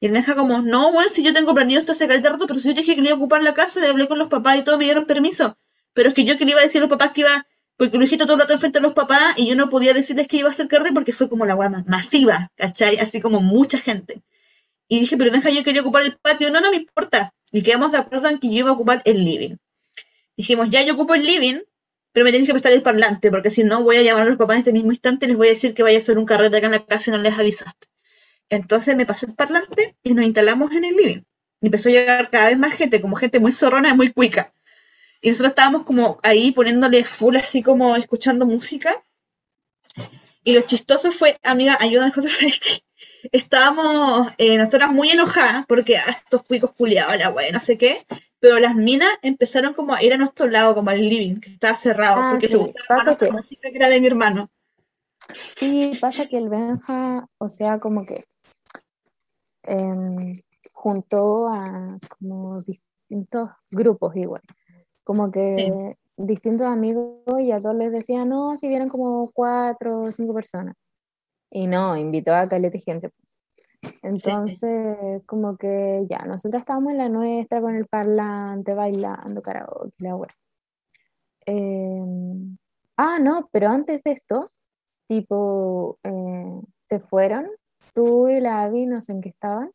Y me deja como, no, bueno, si yo tengo planeado esto hace pero si yo dije que le iba a ocupar la casa, le hablé con los papás y todo, me dieron permiso. Pero es que yo que le iba a decir a los papás que iba, porque lo dijiste todo el rato enfrente de los papás y yo no podía decirles que iba a hacer carrete porque fue como la guama masiva, ¿cachai? Así como mucha gente. Y dije, pero deja, yo quería ocupar el patio. No, no me importa. Y quedamos de acuerdo en que yo iba a ocupar el living. Dijimos, ya yo ocupo el living, pero me tenéis que prestar el parlante, porque si no voy a llamar a los papás en este mismo instante y les voy a decir que vaya a hacer un carrete acá en la casa y no les avisaste. Entonces me pasó el parlante y nos instalamos en el living. Y empezó a llegar cada vez más gente, como gente muy zorrona y muy cuica. Y nosotros estábamos como ahí poniéndole full así como escuchando música. Y lo chistoso fue, amiga, ayúdame José, estábamos eh, nosotras muy enojadas porque a estos cuicos culiados, la wea, no sé qué. Pero las minas empezaron como a ir a nuestro lado, como al living, que estaba cerrado, Ah, porque sí, pasa que- música que era de mi hermano. Sí, pasa que el Benja, o sea, como que juntó a como distintos grupos igual. Como que distintos amigos y a todos les decía, no, si vieran como cuatro o cinco personas. Y no, invitó a caleta de gente. Entonces, como que ya, nosotros estábamos en la nuestra con el parlante, bailando, karaoke, la wea. Em, ah, no, pero antes de esto, tipo, eh, se fueron, tú y la Abby, no sé en qué estaban,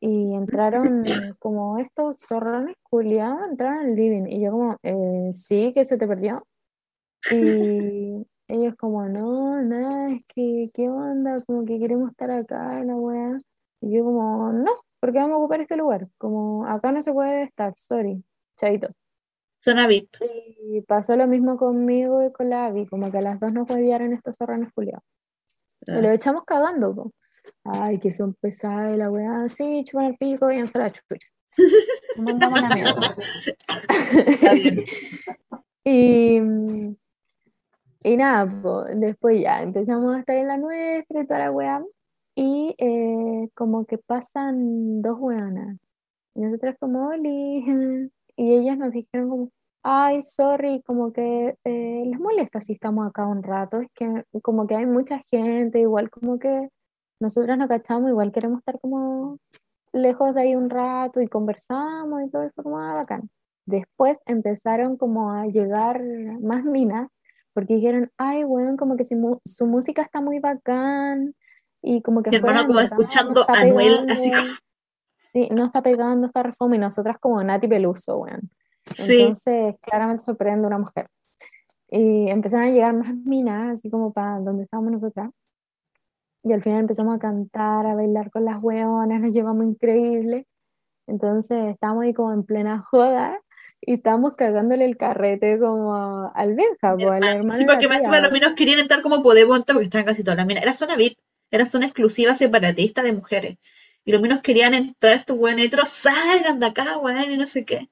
y entraron como estos zorrones culiados, entraron al living, y yo como, eh, sí, que se te perdió, y ellos como, no, nada, es que, ¿qué onda? Como que queremos estar acá, la weá, y yo como, no, porque vamos a ocupar este lugar, como, acá no se puede estar, sorry, chaito. Zona VIP. Y pasó lo mismo conmigo y con la Abby, como que a las dos nos huevearon estos zorrones culiados. Y lo echamos cagando, po. Ay, que son pesadas y la weá, sí, chupan el pico y la chucha. Mandamos a la mierda. Y, y nada, po, después ya empezamos a estar en la nuestra y toda la weá. Y eh, como que pasan dos weonas. Y nosotras como, Oli. Y ellas nos dijeron como, ay, sorry, como que eh, les molesta si estamos acá un rato. Es que como que hay mucha gente, igual como que nosotras nos cachamos, igual queremos estar como lejos de ahí un rato y conversamos y todo como ah, bacán. Después empezaron como a llegar más minas porque dijeron, ay, bueno, como que su, música está muy bacán y como que Mi hermano como escuchando no a pegando, así como, sí, no está pegando, está reforma y nosotras como Nati Peluso, weón. sí, Entonces, claramente sorprende una mujer. Y empezaron a llegar más minas, así como para donde estábamos nosotras. Y al final empezamos a cantar, a bailar con las weonas, nos llevamos increíble. Entonces estábamos ahí como en plena joda y estábamos cagándole el carrete como a- al Benja, po, al hermano. hermano Sí, la porque más los minos querían entrar como podemos entrar porque estaban casi todas las minas. Era zona VIP, era zona exclusiva separatista de mujeres. Y los minos querían entrar estos heteros, salgan de acá, weón, y no sé qué.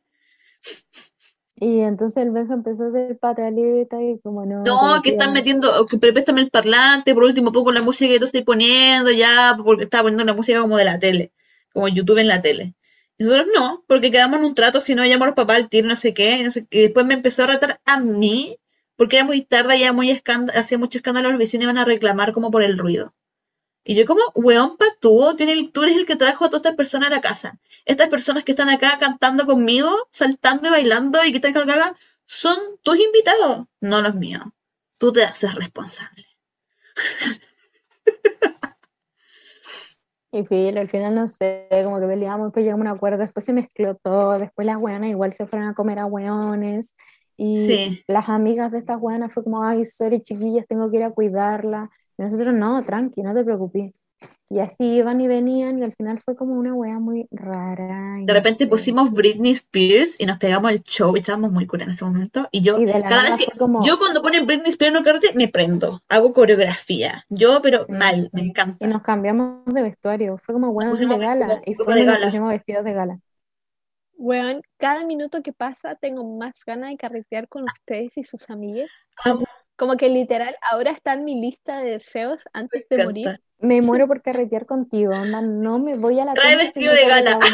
Y entonces el Benja empezó a hacer pataleta y como no, No, que están metiendo, o que préstame el parlante, por último pongo la música que tú estás poniendo ya, porque estaba poniendo la música como de la tele, como YouTube en la tele. Y nosotros no, porque quedamos en un trato, si no llamo a los papás al tiro, no sé qué, no sé qué. Y después me empezó a retar a mí, porque era muy tarde, ya muy escándalo, hacía mucho escándalo, los vecinos iban a reclamar como por el ruido. Y yo como, weón, pa, tú, tiene el- tú eres el que trajo a todas estas personas a la casa. Estas personas que están acá cantando conmigo, saltando y bailando y que están acá, son tus invitados, no los míos. Tú te haces responsable. Y filo, al final no sé, como que peleamos, después llegamos a un acuerdo, después se mezcló todo, después las weonas igual se fueron a comer a weones y Sí. las amigas de estas weonas fue como, ay, sorry chiquillas, tengo que ir a cuidarla. Y nosotros, no, tranqui, no te preocupes. Y así iban y venían y al final fue como una wea muy rara y De repente pusimos Britney Spears y nos pegamos el show y estábamos muy cura en ese momento. Y yo, Y cada vez que, fue como, yo cuando ponen Britney Spears en un carrete, me prendo. Hago coreografía. Yo, pero sí. mal, me Y encanta. nos cambiamos de vestuario, fue como weón de gala como y fuimos de y nos gala. pusimos vestidos de gala. Weón, cada minuto que pasa tengo más ganas de carretear con ustedes y sus amigas. Amo, Como que literal, ahora está en mi lista de deseos me antes de morir. Me muero por carretear contigo, onda, no me voy a la Trae vestido de gala.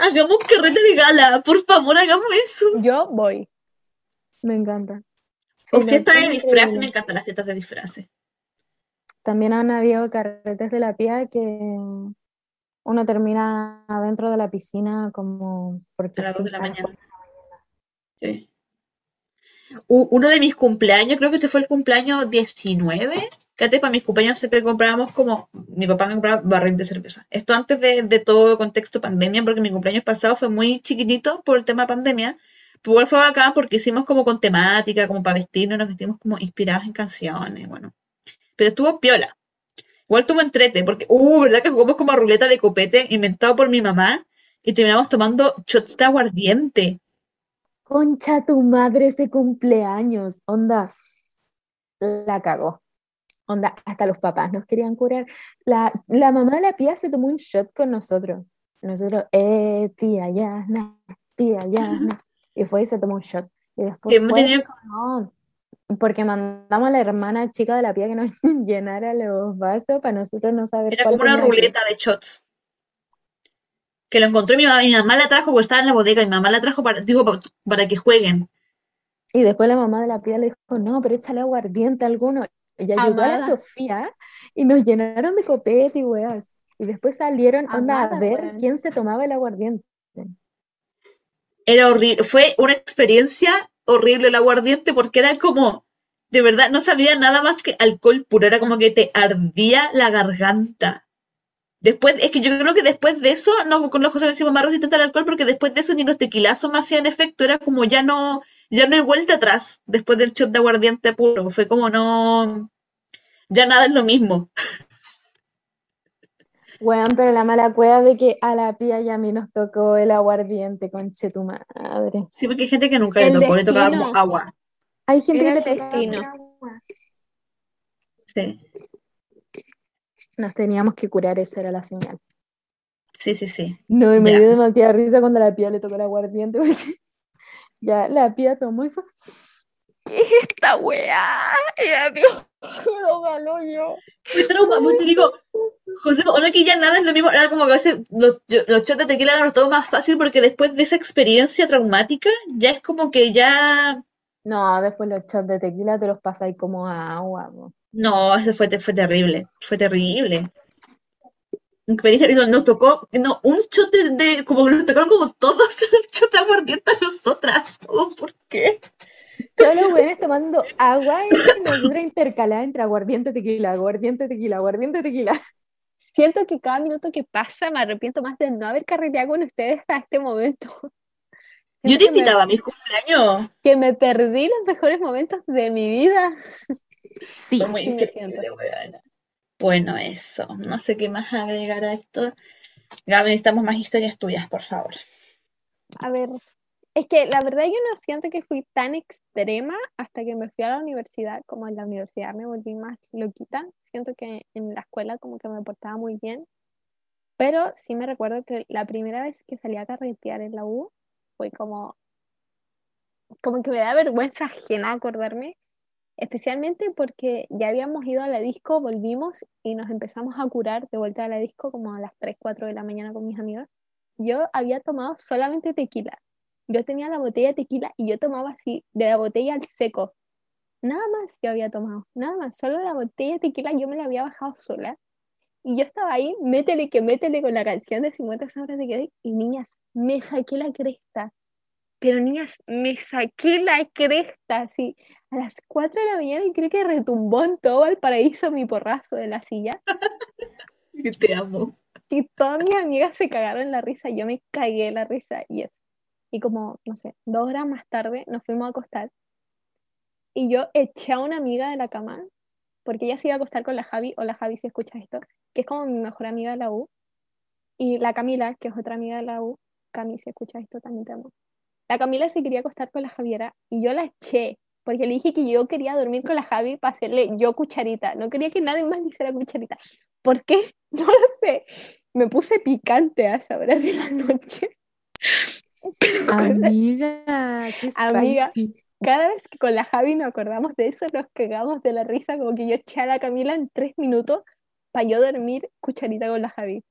Hagamos carrete de gala, por favor, hagamos eso. Yo voy. Me encanta. O Filo, fiesta fue de disfraces, me encantan las fiestas de disfraces. También han habido carretes de la pía que uno termina adentro de la piscina como A porque las 2 sí, de la a mañana. Sí. Uno de mis cumpleaños, creo que este fue el cumpleaños 19, que para mis cumpleaños siempre comprábamos como, mi papá me compraba barril de cerveza. Esto antes de, todo contexto pandemia, porque mi cumpleaños pasado fue muy chiquitito por el tema pandemia, igual fue bacán porque hicimos como con temática, como para vestirnos, nos vestimos como inspirados en canciones, bueno. Pero estuvo piola. Igual tuvo entrete, porque, uh, ¿verdad que jugamos como a ruleta de copete inventado por mi mamá? Y terminamos tomando shots aguardiente. Concha tu madre ese cumpleaños, onda, la cagó. Onda, hasta los papás nos querían curar. La, la mamá de la pía se tomó un shot con nosotros. Nosotros, eh, tía Yana, tía Yana. Y fue y se tomó un shot. Y después fue, no, porque mandamos a la hermana chica de la pía que nos llenara los vasos para nosotros no saber Era cuál como una ruleta de shots. Que lo encontró mi mamá, mi mamá la trajo porque estaba en la bodega, mi mamá la trajo para, digo, para, para que jueguen. Y después la mamá de la pía le dijo, no, pero échale aguardiente a alguno. Y ya llegó a la. Sofía y nos llenaron de copete y weas. Y después salieron, onda, a ver quién se tomaba el aguardiente. Era horrible, fue una experiencia horrible el aguardiente porque era como, de verdad, no sabía nada más que alcohol puro, era como que te ardía la garganta. Después, es que yo creo que después de eso, no con los cosas que más resistente al alcohol, porque después de eso ni los tequilazos me hacían efecto, era como ya no, ya no hay vuelta atrás después del shot de aguardiente puro, fue como no, ya nada es lo mismo. Weón, pero la mala cueva de que a la pía y a mí nos tocó el aguardiente, conche tu madre. Sí, porque hay gente que nunca le tocó, le tocaba como agua. Hay gente Era que le tocaba agua. Sí, Nos teníamos que curar, esa era la señal. sí, sí, sí. No, y me Ya. dio demasiada risa cuando la pía le tocó el aguardiente, porque ya la pía tomó y fue, ¿qué es esta weá? Y la pía, lo ganó yo. Fue trauma, pues te digo, José, o no que ya nada es lo mismo, era como que a veces los, los shots de tequila eran todo más fácil porque después de esa experiencia traumática, ya es como que ya, No, después los shots de tequila te los pasáis como a agua. po. No, eso fue, fue terrible, fue terrible. Nos, tocó, no, un shot de, como que nos tocaron como todos los shots de aguardiente a nosotras, ¿por qué? Todos los weones tomando agua y nosotros intercaladas entre aguardiente, tequila, aguardiente, tequila, aguardiente, tequila. Siento que cada minuto que pasa me arrepiento más de no haber carreteado con ustedes hasta este momento. Yo te me- invitaba a mi cumpleaños. que me perdí los mejores momentos de mi vida. Sí. Fue muy sí me increíble, siento. weona. Bueno, eso. No sé qué más agregar a esto. Gaby, necesitamos más historias tuyas, por favor. A ver, es que la verdad yo no siento que fui tan extrema hasta que me fui a la universidad, como en la universidad me volví más loquita. Siento que en la escuela como que me portaba muy bien, pero sí me recuerdo que la primera vez que salí a carretear en la U fue como, como que me da vergüenza ajena acordarme, especialmente porque ya habíamos ido a la disco, volvimos y nos empezamos a curar de vuelta a la disco como a las 3, 4 de la mañana con mis amigos yo había tomado solamente tequila. Yo tenía la botella de tequila y yo tomaba así, de la botella al seco. Nada más yo había tomado, nada más, solo la botella de tequila yo me la había bajado sola. Y yo estaba ahí, métele que métele con la canción de 50 sombras de Grey. Y niñas, me saqué la cresta. Pero niñas, me saqué la cresta, así. A las 4 de la mañana y creo que retumbó en todo el paraíso mi porrazo de la silla. Te amo. Y todas mis amigas se cagaron la risa, yo me cagué la risa y eso. Y como, no sé, dos horas más tarde nos fuimos a acostar y yo eché a una amiga de la cama, porque ella se iba a acostar con la Javi, o la Javi si escucha esto, que es como mi mejor amiga de la U, y la Camila, que es otra amiga de la U, Cami si escucha esto también te amo. La Camila se quería acostar con la Javiera y yo la eché, porque le dije que yo quería dormir con la Javi para hacerle yo cucharita, no quería que nadie más le hiciera cucharita. ¿Por qué? No lo sé. Me puse picante a esa hora de la noche. Amiga, qué Amiga. spicy. cada vez que con la Javi nos acordamos de eso, nos cagamos de la risa, como que yo eché a la Camila en tres minutos para yo dormir cucharita con la Javi.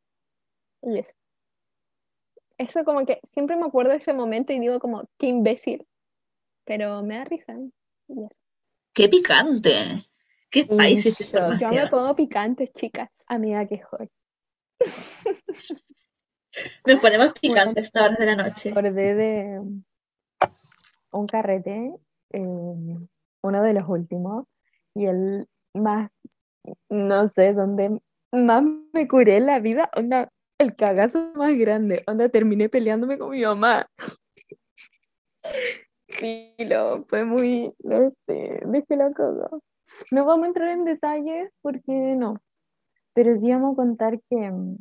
Y eso. Eso como que siempre me acuerdo de ese momento y digo como, qué imbécil. Pero me da risa. Qué picante. Qué esta shock. Yo me pongo picante, chicas. Amiga, qué joy. Nos ponemos picantes a esta hora de la noche. acordé de un carrete, eh, uno de los últimos, y el más, no sé, donde más me curé en la vida, onda, el cagazo más grande, onda, terminé peleándome con mi mamá. Filo, fue muy, no sé, déjelo todo. No vamos a entrar en detalles porque no, pero sí vamos a contar que mm,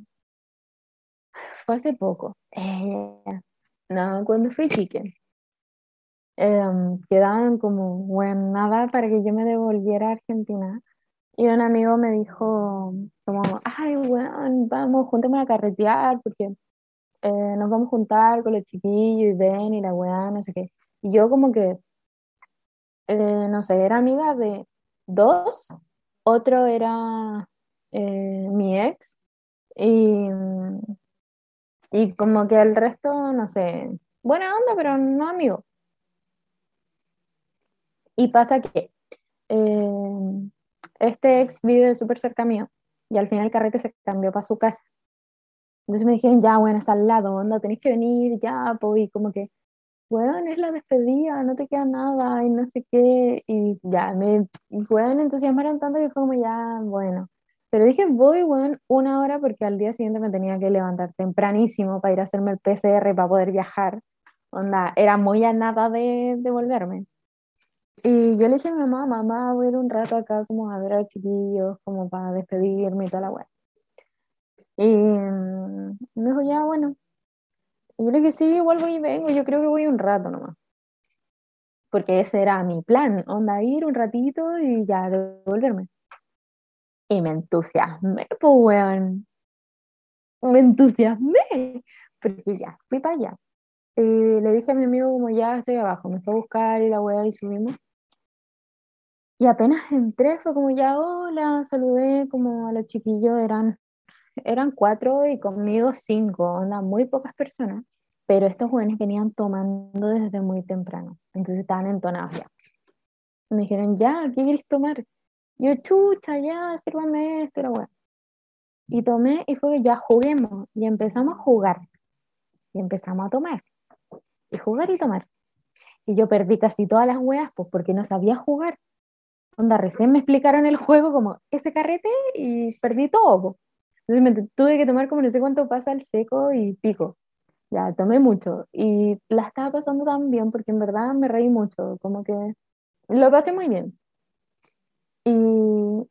fue hace poco. Eh, no, cuando fui chique. Em, quedaban como, bueno, nada para que yo me devolviera a Argentina. Y un amigo me dijo, como, ay, weón, vamos, juntémonos a carretear, porque eh, nos vamos a juntar con los chiquillos y ven y la weá, no sé qué. Yo como que, eh, no sé, era amiga de dos, otro era eh, mi ex, y, y como que el resto, no sé, buena onda, pero no amigo. Y pasa que eh, este ex vive súper cerca mío y al final el carrete se cambió para su casa. Entonces me dijeron, ya, bueno, está al lado, onda, tenéis que venir, ya, pues, y como que, bueno, es la despedida, no te queda nada, y no sé qué, y ya, me, bueno, entusiasmaron tanto que fue como, ya, bueno. Pero dije, voy, bueno, una hora porque al día siguiente me tenía que levantar tempranísimo para ir a hacerme el PCR para poder viajar. Onda, era muy a nada de, de volverme. Y yo le dije a mi mamá, mamá, voy a ir un rato acá como a ver a los chiquillos, como para despedirme y toda la weá. Y mm, me dijo, ya, bueno. Yo le dije, sí, igual voy y vengo, yo creo que voy un rato nomás. Porque ese era mi plan, onda, ir un ratito y ya devolverme. Y me entusiasmé, pues, weón. Me entusiasmé, porque ya, fui para allá. Eh, le dije a mi amigo como ya estoy abajo, me fue a buscar y la weá y subimos. Y apenas entré fue como ya, hola, saludé como a los chiquillos, eran, eran cuatro y conmigo cinco, onda, muy pocas personas, pero estos jóvenes venían tomando desde muy temprano, entonces estaban entonados ya. Me dijeron, ya, ¿qué quieres tomar? Yo, chucha, ya, sírvame esto, la. Y tomé y fue ya juguemos. Y empezamos a jugar. Y empezamos a tomar. Y jugar y tomar. Y yo perdí casi todas las weas, pues porque no sabía jugar. Onda, recién me explicaron el juego como ese carrete y perdí todo. Entonces me tuve que tomar como no sé cuánto pasa al seco y pico. Ya, tomé mucho. Y la estaba pasando tan bien porque en verdad me reí mucho. Como que lo pasé muy bien. Y,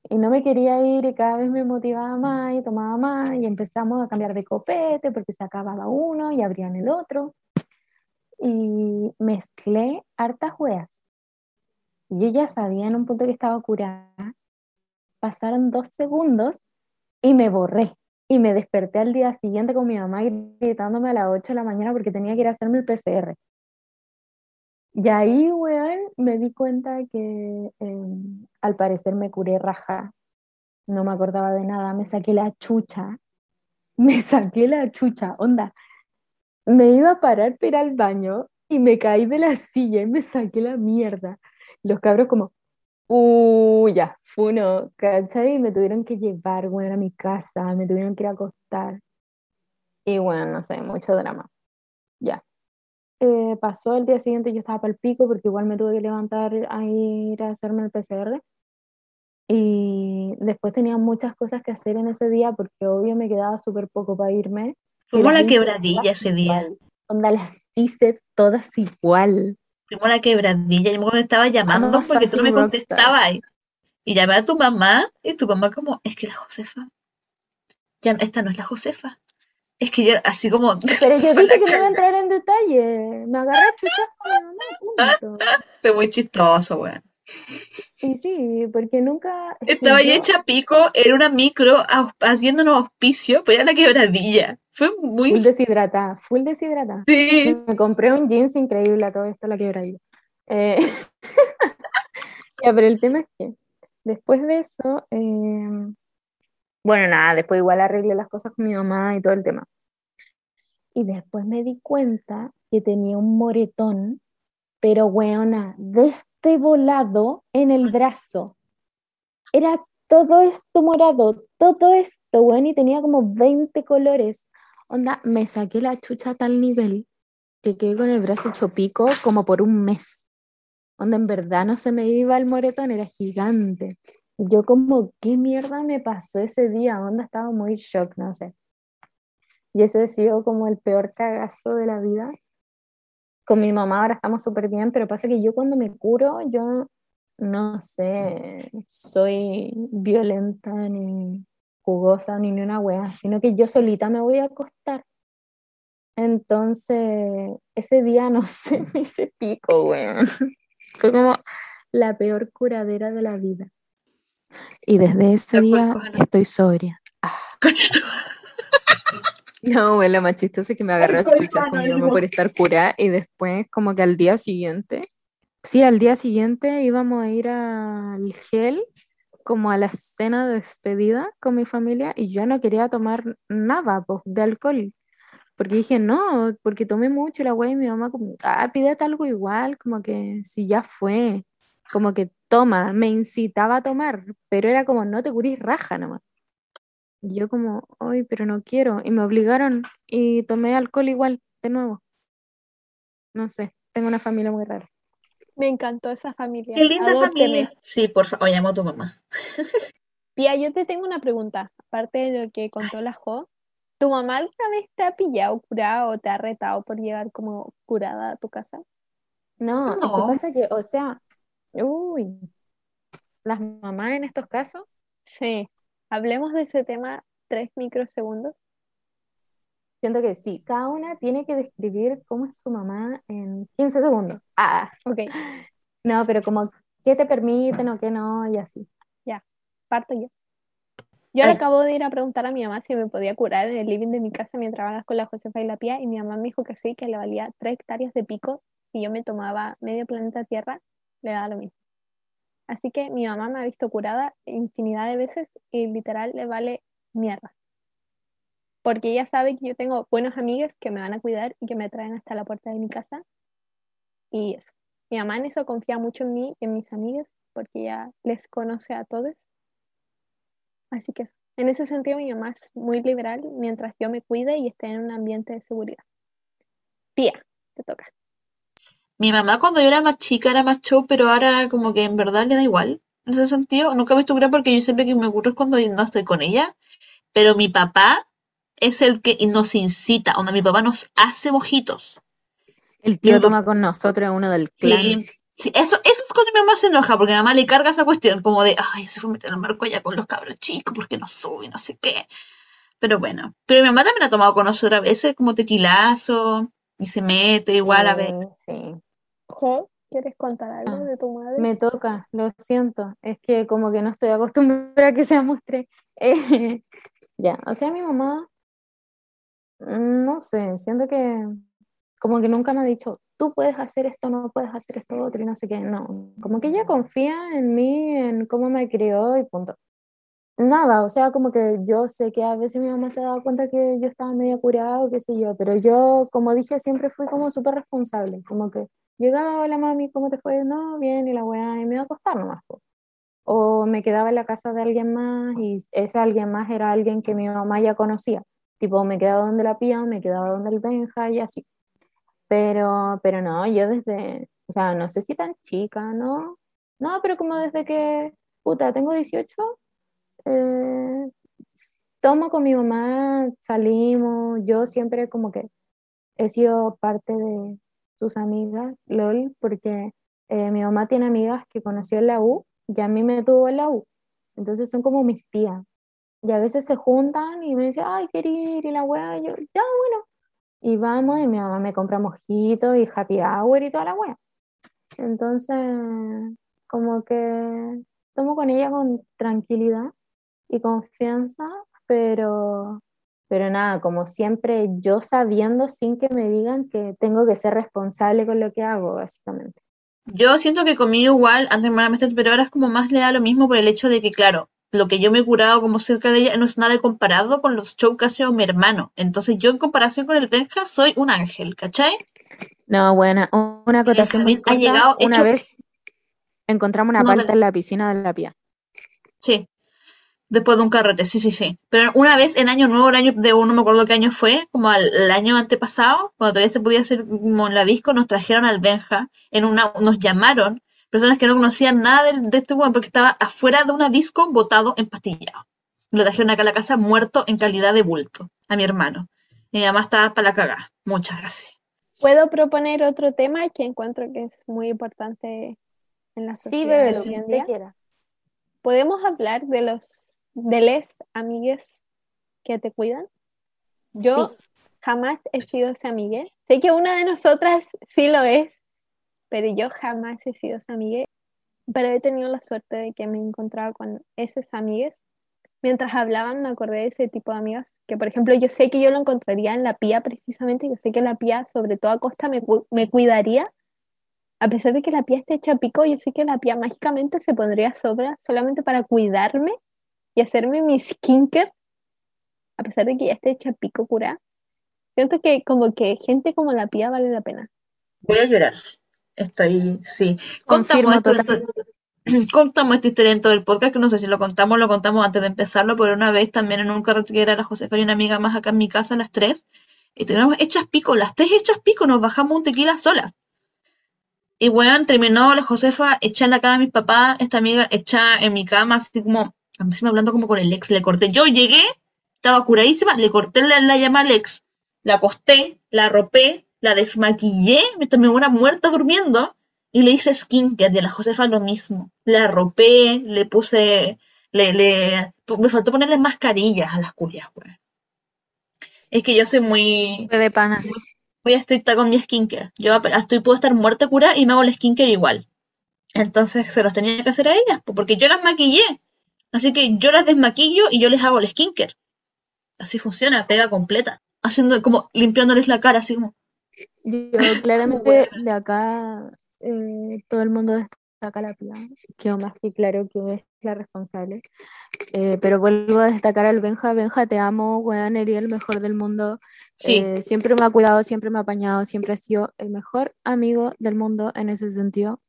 y no me quería ir y cada vez me motivaba más y tomaba más y empezamos a cambiar de copete porque se acababa uno y abrían el otro. Y mezclé hartas. Y yo ya sabía en un punto que estaba curada. Pasaron dos segundos y me borré. Y me desperté al día siguiente con mi mamá gritándome a las 8 de la mañana porque tenía que ir a hacerme el PCR. Y ahí, weón, me di cuenta que eh, al parecer me curé raja. No me acordaba de nada. Me saqué la chucha. Me saqué la chucha. Onda. Me iba a parar para ir al baño y me caí de la silla y me saqué la mierda. Los cabros como, uh, ya, fue uno, ¿cachai? Me tuvieron que llevar, weón, a mi casa. Me tuvieron que ir a acostar. Y bueno, no sé, mucho drama. Ya eh, pasó el día siguiente, yo estaba para el pico porque igual me tuve que levantar a ir a hacerme el PCR. Y después tenía muchas cosas que hacer en ese día porque obvio me quedaba súper poco para irme. Fuimos la quebradilla ese día. Onda, las hice todas igual. Fuimos a la quebradilla. Yo me estaba llamando I'm a porque tú no me contestabas. Y llamé a tu mamá y tu mamá como, es que la Josefa. Ya, esta no es la Josefa. Es que yo así como... Pero yo dije que no iba a entrar en detalle. Me agarré a punto. Fue muy chistoso, weón. Y sí, porque nunca. Estaba ahí yo- hecha pico, era una micro haciéndonos auspicio, pero era la quebradilla. Fue Full muy... deshidratada, full deshidratada. Sí. Me compré un jeans increíble a todo esto, la quebradilla. Eh, ya, pero el tema es que después de eso, eh, bueno, nada, después igual arreglé las cosas con mi mamá y todo el tema. Y después me di cuenta que tenía un moretón, pero weona, de este volado en el brazo. Era todo esto morado, todo esto, weón, y tenía como 20 colores. Onda, me saqué la chucha a tal nivel que quedé con el brazo hecho pico como por un mes. Onda, en verdad no se me iba el moretón, era gigante. Yo como, ¿qué mierda me pasó ese día? Onda, estaba muy shock, no sé. Y ese ha sido como el peor cagazo de la vida. Con mi mamá ahora estamos súper bien, pero pasa que yo cuando me curo, yo no sé, soy violenta ni jugosa ni ni una wea, sino que yo solita me voy a acostar. Entonces, ese día no sé, me hice pico, weón. Fue como la peor curadera de la vida. Y desde ese día estoy sobria. No, güey, lo más chistoso es que me agarré a mamá por estar curada y después como que al día siguiente, sí, al día siguiente íbamos a ir al gel como a la cena de despedida con mi familia y yo no quería tomar nada pues, de alcohol porque dije no, porque tomé mucho la güey y mi mamá como, ah, pídete algo igual, como que si ya fue, como que toma, me incitaba a tomar, pero era como no te curís raja nomás. Y yo como, ay, pero no quiero. Y me obligaron y tomé alcohol igual, de nuevo. No sé, tengo una familia muy rara. Me encantó esa familia. Qué linda Adópteme. familia. Sí, por favor, llamo a tu mamá. Pía, yo te tengo una pregunta. Aparte de lo que contó la Jo, ¿tu mamá alguna vez te ha pillado curada o te ha retado por llegar como curada a tu casa? No, que pasa que, o sea, uy, las mamás en estos casos, Sí. Hablemos de ese tema tres microsegundos. Siento que sí, cada una tiene que describir cómo es su mamá en 15 segundos. Ah, Ok, no, pero como qué te permiten o qué no, y así. parto yo. Yo le acabo de ir a preguntar a mi mamá si me podía curar en el living de mi casa mientras hablaba con la Josefa y la Pía, y mi mamá me dijo que sí, que le valía tres hectáreas de pico. Si yo me tomaba medio planeta Tierra, le daba lo mismo. Así que mi mamá me ha visto curada infinidad de veces y literal le vale mierda. Porque ella sabe que yo tengo buenos amigos que me van a cuidar y que me traen hasta la puerta de mi casa. Y eso. Mi mamá en eso confía mucho en mí y en mis amigos porque ella les conoce a todos. Así que eso. En ese sentido mi mamá es muy liberal mientras yo me cuide y esté en un ambiente de seguridad. Pía, te toca. Mi mamá cuando yo era más chica era más show, pero ahora como que en verdad le da igual. En ese sentido, nunca me estuve porque yo siempre que me ocurre es cuando no estoy con ella. Pero mi papá es el que nos incita, donde mi papá nos hace mojitos. El tío toma con nosotros, uno del clan. Sí, sí, eso, eso es cuando mi mamá se enoja, porque mi mamá le carga esa cuestión, como de, ay, se fue a meter al marco allá con los cabros chicos, porque no sube, no sé qué. Pero bueno, pero mi mamá también ha tomado con nosotros a veces como tequilazo, y se mete igual a veces. Sí, ¿quieres contar algo Ah, de tu madre? me toca, lo siento. Es que como que no estoy acostumbrada a que seamos tres. Eh, ya, o sea, mi mamá, no sé, siento que como que nunca me ha dicho, tú puedes hacer esto, no puedes hacer esto otro y no sé qué. No, como que ella confía en mí, en cómo me crió y punto. Nada, o sea, como que yo sé que a veces mi mamá se daba cuenta que yo estaba medio curada o qué sé yo, pero yo, como dije, siempre fui como súper responsable, como que llegaba, hola mami, ¿cómo te fue? No, bien, y la weá, y me iba a acostar nomás. po. O me quedaba en la casa de alguien más y ese alguien más era alguien que mi mamá ya conocía. Tipo, me quedaba donde la pía, me quedaba donde el Benja y así. Pero, pero no, yo desde, o sea, no sé si tan chica, ¿no? No, pero como desde que, puta, tengo 18, eh, tomo con mi mamá, salimos, yo siempre como que he sido parte de sus amigas, LOL, porque eh, mi mamá tiene amigas que conoció en la U y a mí me tuvo en la U, entonces son como mis tías. Y a veces se juntan y me dicen, ay, quiero ir, y la weá, y yo, ya, bueno. Y vamos, y mi mamá me compra mojitos y happy hour y toda la weá. Entonces, como que tomo con ella con tranquilidad y confianza, pero, pero nada, como siempre, yo sabiendo sin que me digan que tengo que ser responsable con lo que hago, básicamente. Yo siento que conmigo igual, antes hermanamente, pero ahora es como más le da lo mismo por el hecho de que, claro, lo que yo me he curado como cerca de ella no es nada comparado con los shows que ha sido mi hermano. Entonces yo en comparación con el Benja soy un ángel, ¿cachai? No, bueno, una acotación muy Benjamín ha corta. llegado Una hecho- vez encontramos una No, palta en la piscina de la pía. Sí. Después de un carrete, sí, sí, sí. Pero una vez en Año Nuevo, el año de uno, no me acuerdo qué año fue, como al, el año antepasado, cuando todavía se podía hacer como en la disco, nos trajeron al Benja, en una, nos llamaron, personas que no conocían nada del- de, este weón, porque estaba afuera de una disco botado empastillado. Lo trajeron acá a la casa muerto en calidad de bulto, a mi hermano. Y mamá estaba para la cagada. Muchas gracias. Puedo proponer otro tema que encuentro que es muy importante en la Sí, sociedad bebé, de lo que quiera. ¿Podemos hablar de los de les amigues que te cuidan? Yo Sí. jamás he sido esa amigue. Sé que una de nosotras sí lo es, pero yo jamás he sido esa amigue. Pero he tenido la suerte de que me he encontrado con esas amigues. Mientras hablaban me acordé de ese tipo de amigas, que por ejemplo yo sé que yo lo encontraría en la pía precisamente, yo sé que la pía sobre toda costa me, me cuidaría, a pesar de que la pía esté hecha pico, yo sé que la pía mágicamente se pondría sobra solamente para cuidarme y hacerme mi skincare, a pesar de que ya esté hecha pico cura. Siento que como que gente como la pía vale la pena. Voy a llorar. Estoy, sí. Confirmo Contamos esto, total. contamos esta historia en todo el podcast, que no sé si lo contamos, lo contamos antes de empezarlo, pero una vez también en un carrete que era la Josefa y una amiga más acá en mi casa, las tres, y teníamos hechas pico, las tres hechas pico, nos bajamos un tequila solas. Y bueno, terminó la Josefa echada en la cama de mis papás, esta amiga echada en mi cama, así como, encima hablando como con el ex, le corté. Yo llegué, estaba curadísima, le corté la, la llama al ex, la acosté, la arropé, la desmaquillé, me tomé una muerta durmiendo, y le hice skincare, y a la Josefa lo mismo. La arropé, le puse Le, le, me faltó ponerle mascarillas a las culias, weón. Es que yo soy muy, Fue de pana. muy estricta con mi skincare. Yo estoy, puedo estar muerta cura y me hago el skincare igual. Entonces se los tenía que hacer a ellas, po, porque yo las maquillé. Así que yo las desmaquillo y yo les hago el skincare. Así funciona, pega completa. Haciendo como limpiándoles la cara, así como. Yo claramente de acá eh, todo el mundo destaca la Pia, quedó más que claro que es la responsable. Eh, pero vuelvo a destacar al Benja, Benja te amo, weón, eres el mejor del mundo. Sí, Eh, siempre me ha cuidado, siempre me ha apañado, siempre ha sido el mejor amigo del mundo en ese sentido.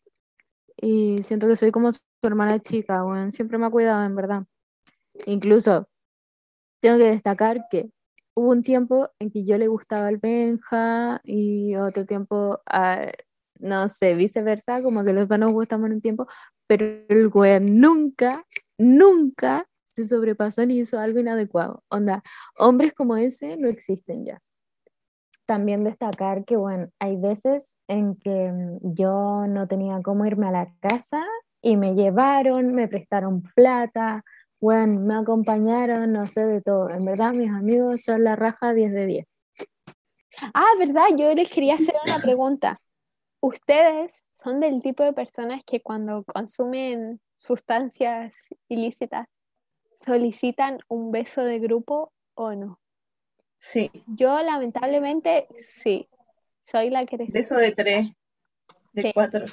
Y siento que soy como su hermana chica, weón, siempre me ha cuidado, en verdad. Incluso tengo que destacar que hubo un tiempo en que yo le gustaba al Benja y otro tiempo, no sé, viceversa, como que los dos nos gustamos en un tiempo, pero el weón nunca, nunca se sobrepasó ni hizo algo inadecuado. Onda, hombres como ese no existen ya. También destacar que, bueno, hay veces en que mm, yo no tenía cómo irme a la casa y me llevaron, me prestaron plata, bueno, me acompañaron, no sé de todo. En verdad, mis amigos son la raja 10 de 10. Ah, verdad, yo les quería hacer una pregunta. ¿Ustedes son del tipo de personas que cuando consumen sustancias ilícitas solicitan un beso de grupo o no? sí. Yo lamentablemente sí, soy la que De eso de tres, de Sí. cuatro.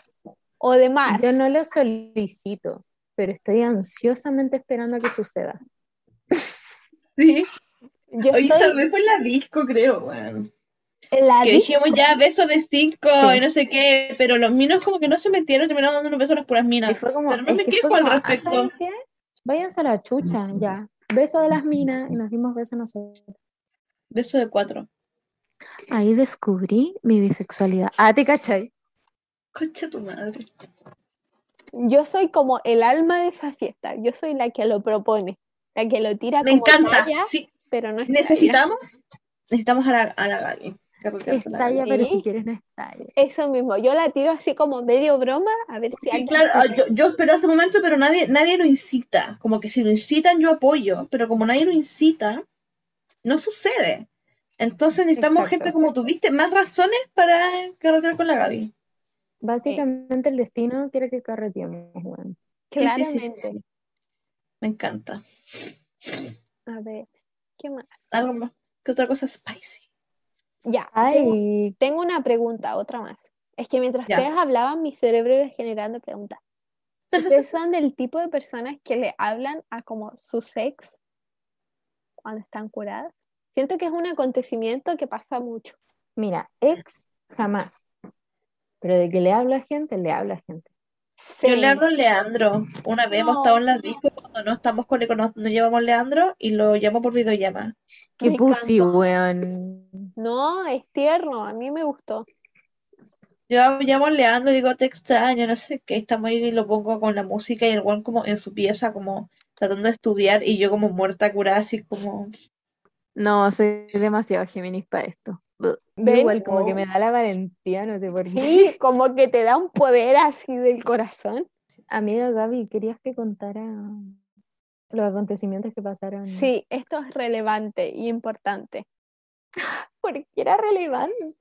o de más. Yo no lo solicito, pero estoy ansiosamente esperando a que suceda. Sí. Yo soy esa vez fue en la disco, creo, weón. la Que di- dijimos ya besos de cinco Sí. y no sé qué, pero los minos como que no se metieron, terminaron dando unos besos a las puras minas. Y fue como, pero no me que quejo al ah, respecto. Váyanse a la chucha, ya. Beso de las minas y nos dimos besos nosotros. Beso de cuatro. Ahí descubrí mi bisexualidad. Ah, ¿te cachai? Concha tu madre. Yo soy como el alma de esa fiesta. Yo soy la que lo propone, la que lo tira Me como encanta. talla, Sí, pero no es talla. necesitamos, necesitamos a la, a la Gaby. carretear Es con la talla, Gaby. pero si quieres no es talla. Eso mismo, yo la tiro así como medio broma, a ver si Sí, alguien claro, ah, yo, yo espero ese momento, pero nadie, nadie lo incita. Como que si lo incitan, yo apoyo, pero como nadie lo incita, no sucede. Entonces necesitamos Exacto. gente como tuviste, más razones para carretear con la Gaby. Básicamente el destino quiere que carreteemos, sí, sí, sí, Claramente. Me encanta. A ver, ¿qué más? Algo más. ¿Qué otra cosa spicy? Ya, tengo, Ay, tengo una pregunta, otra más. Es que mientras Ya. ustedes hablaban, mi cerebro iba generando preguntas. ¿Ustedes son del tipo de personas que le hablan a como su sex cuando están curadas? Siento que es un acontecimiento que pasa mucho. mira, ex jamás. Pero de que le hablo a gente, le hablo a gente. Yo le hablo a Leandro. Una vez hemos estado en las discos cuando no estamos con no, no llevamos Leandro y lo llamo por videollamada. Qué pussy, weón. No, es tierno, a mí me gustó. Yo llamo a Leandro y digo, te extraño, no sé qué, estamos ahí y lo pongo con la música y el weón como en su pieza, como tratando de estudiar y yo como muerta curada, así como... No, soy demasiado Géminis para esto. ¿Ven? igual como que me da la valentía, no sé por qué. Sí, como que te da un poder así del corazón. Amiga Gaby, ¿querías que contara los acontecimientos que pasaron? Sí, esto es relevante y importante. Porque era relevante.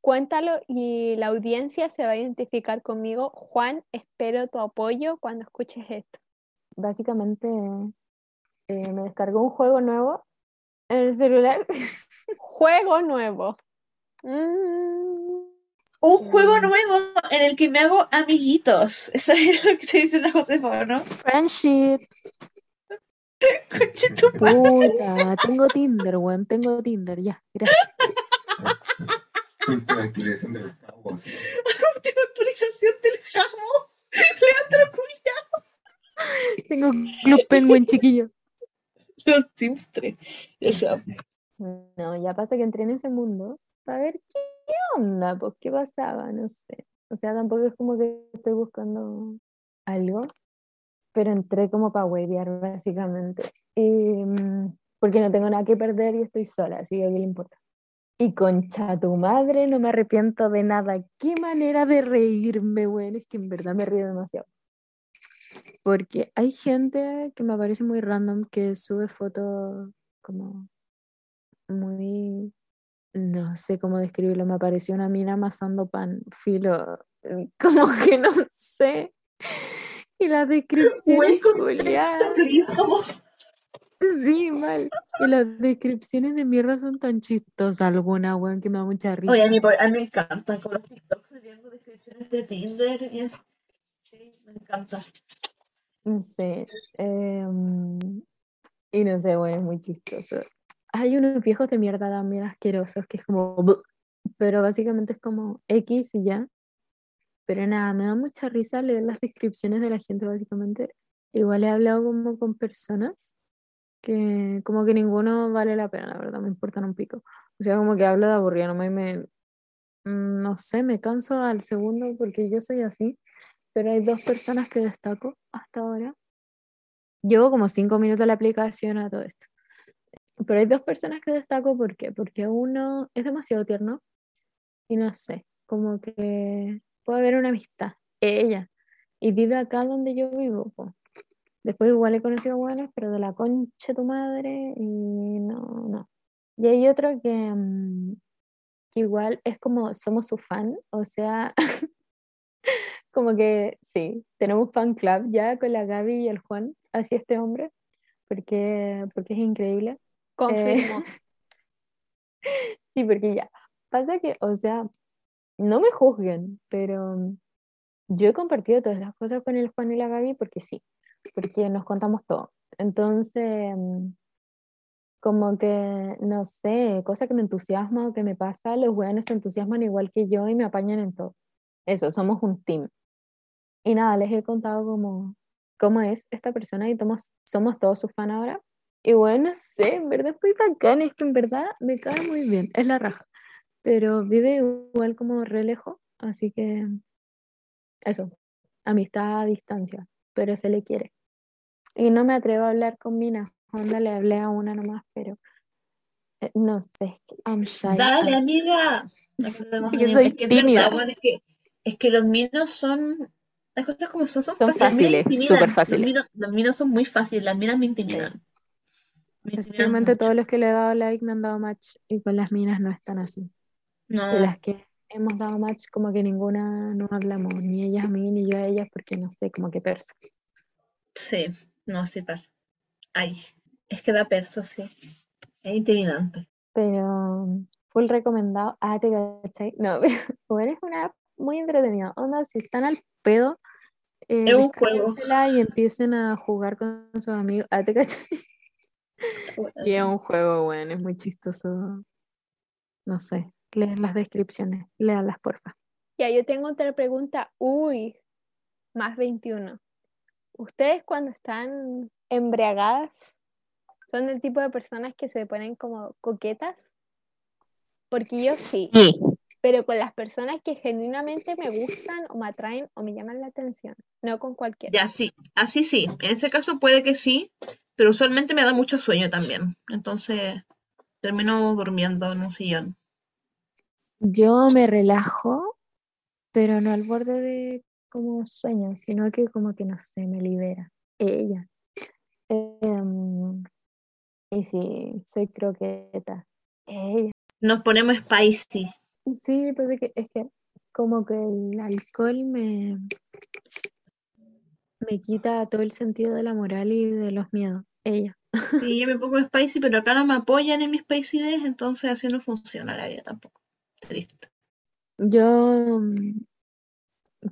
Cuéntalo y la audiencia se va a identificar conmigo. Juan, espero tu apoyo cuando escuches esto. Básicamente eh, me descargó un juego nuevo en el celular. Juego nuevo. Mm, Un juego Mm. nuevo en el que me hago amiguitos. Eso es lo que te dice la Josefa, ¿no? Friendship. Conche tu madre. Puta, tengo Tinder, weón, tengo Tinder, ya, gracias. Última actualización de los cabos. Última actualización del jamo. Leandro Cuya. Tengo Club Penguin, chiquillo. Los Sims 3. O sea, No, ya pasa que entré en ese mundo para ver qué, onda, pues qué pasaba, no sé. O sea, tampoco es como que estoy buscando algo, pero entré como para huevear, básicamente. Y, mm, porque no tengo nada que perder y estoy sola, así que a qué le importa. Y concha tu madre, no me arrepiento de nada. Qué manera de reírme, weón. Es que en verdad me río demasiado. Porque hay gente que me parece muy random que sube fotos como muy, no sé cómo describirlo, me apareció una mina amasando pan, filo, como que no sé. Y las descripciones, Julián, sí, mal. Y las descripciones de mierda son tan chistosas alguna, weón, que me da mucha risa. Oye, a mí, a mí me encanta con los TikToks viendo descripciones de Tinder y Sí, me encanta. Sí. em, y no sé, bueno, es muy chistoso. Hay unos viejos de mierda también asquerosos que es como. Pero básicamente es como X y ya. Pero nada, me da mucha risa leer las descripciones de la gente, básicamente. Igual he hablado como con personas que como que ninguno vale la pena, la verdad, me importan un pico. O sea, como que hablo de aburrida, no me, me- mm, no sé, me canso al segundo porque yo soy así, pero hay dos personas que destaco hasta ahora. Llevo como cinco minutos la aplicación a todo esto. Pero hay dos personas que destaco. Porque uno es demasiado tierno y no sé, como que puede haber una amistad. Ella. Y vive acá donde yo vivo. Después igual he conocido buenos, pero de la concha tu madre y no, no. Y hay otro que, mm, que igual es como somos su fan, o sea, como que sí, tenemos fan club ya con la Gaby y el Juan, así este hombre, porque, porque es increíble. Confirmo. Sí, porque ya, pasa que, o sea, no me juzguen, pero yo he compartido todas las cosas con el Juan y la Gaby porque sí, porque nos contamos todo. Entonces, como que, no sé, cosa que me entusiasma o que me pasa, los weones se entusiasman igual que yo y me apañan en todo. Eso, somos un team. Y nada, les he contado cómo, cómo es esta persona y somos, somos todos sus fans ahora. Y bueno, no sé, en verdad es muy bacán, es que en verdad me cae muy bien, es la raja. Pero vive igual como re lejos, así que eso, amistad a distancia, pero se le quiere. Y no me atrevo a hablar con Mina, onda le hablé a una nomás, pero eh, no sé, I'm shy. Dale, amiga. Soy es que tímida. verdad, bueno, es que, es que los minos son. Las cosas como son, son, Son fáciles. Minas fáciles, súper Los minos, los minos son muy fáciles, las minas me intimidan. Especialmente todos los que le he dado like me han dado match y con las minas no están así. De No, las que hemos dado match, como que ninguna no hablamos, ni ellas a mí, ni yo a ellas, porque no sé, como que perso. sí, no, sí pasa. Ay, es que da perso, sí. Es intimidante. Pero full recomendado. Ah, te cachai. No, pero es una app muy entretenida. Onda, si están al pedo, eh, Es un juego. y empiecen a jugar con sus amigos. Ah, te cachai. Y es un juego, bueno, es muy chistoso. No sé, lean las descripciones, leanlas, porfa. Ya, yo tengo otra pregunta. Uy, más 21. ¿Ustedes cuando están embriagadas son del tipo de personas que se ponen como coquetas? Porque yo sí, pero con las personas que genuinamente me gustan o me atraen o me llaman la atención, no con cualquiera. Ya, sí, así sí. En ese caso puede que sí, pero usualmente me da mucho sueño también. Entonces termino durmiendo en un sillón. Yo me relajo, pero no al borde de como sueño, sino que como que no sé, me libera. Ella. Em, y sí, soy croqueta. Ella. Nos ponemos spicy. Sí, pues es que, es que como que el alcohol me, me quita todo el sentido de la moral y de los miedos. Ella. Sí, yo me pongo spicy, pero acá no me apoyan en mi spiciness, entonces así no funciona la vida tampoco. Triste. Yo, mm,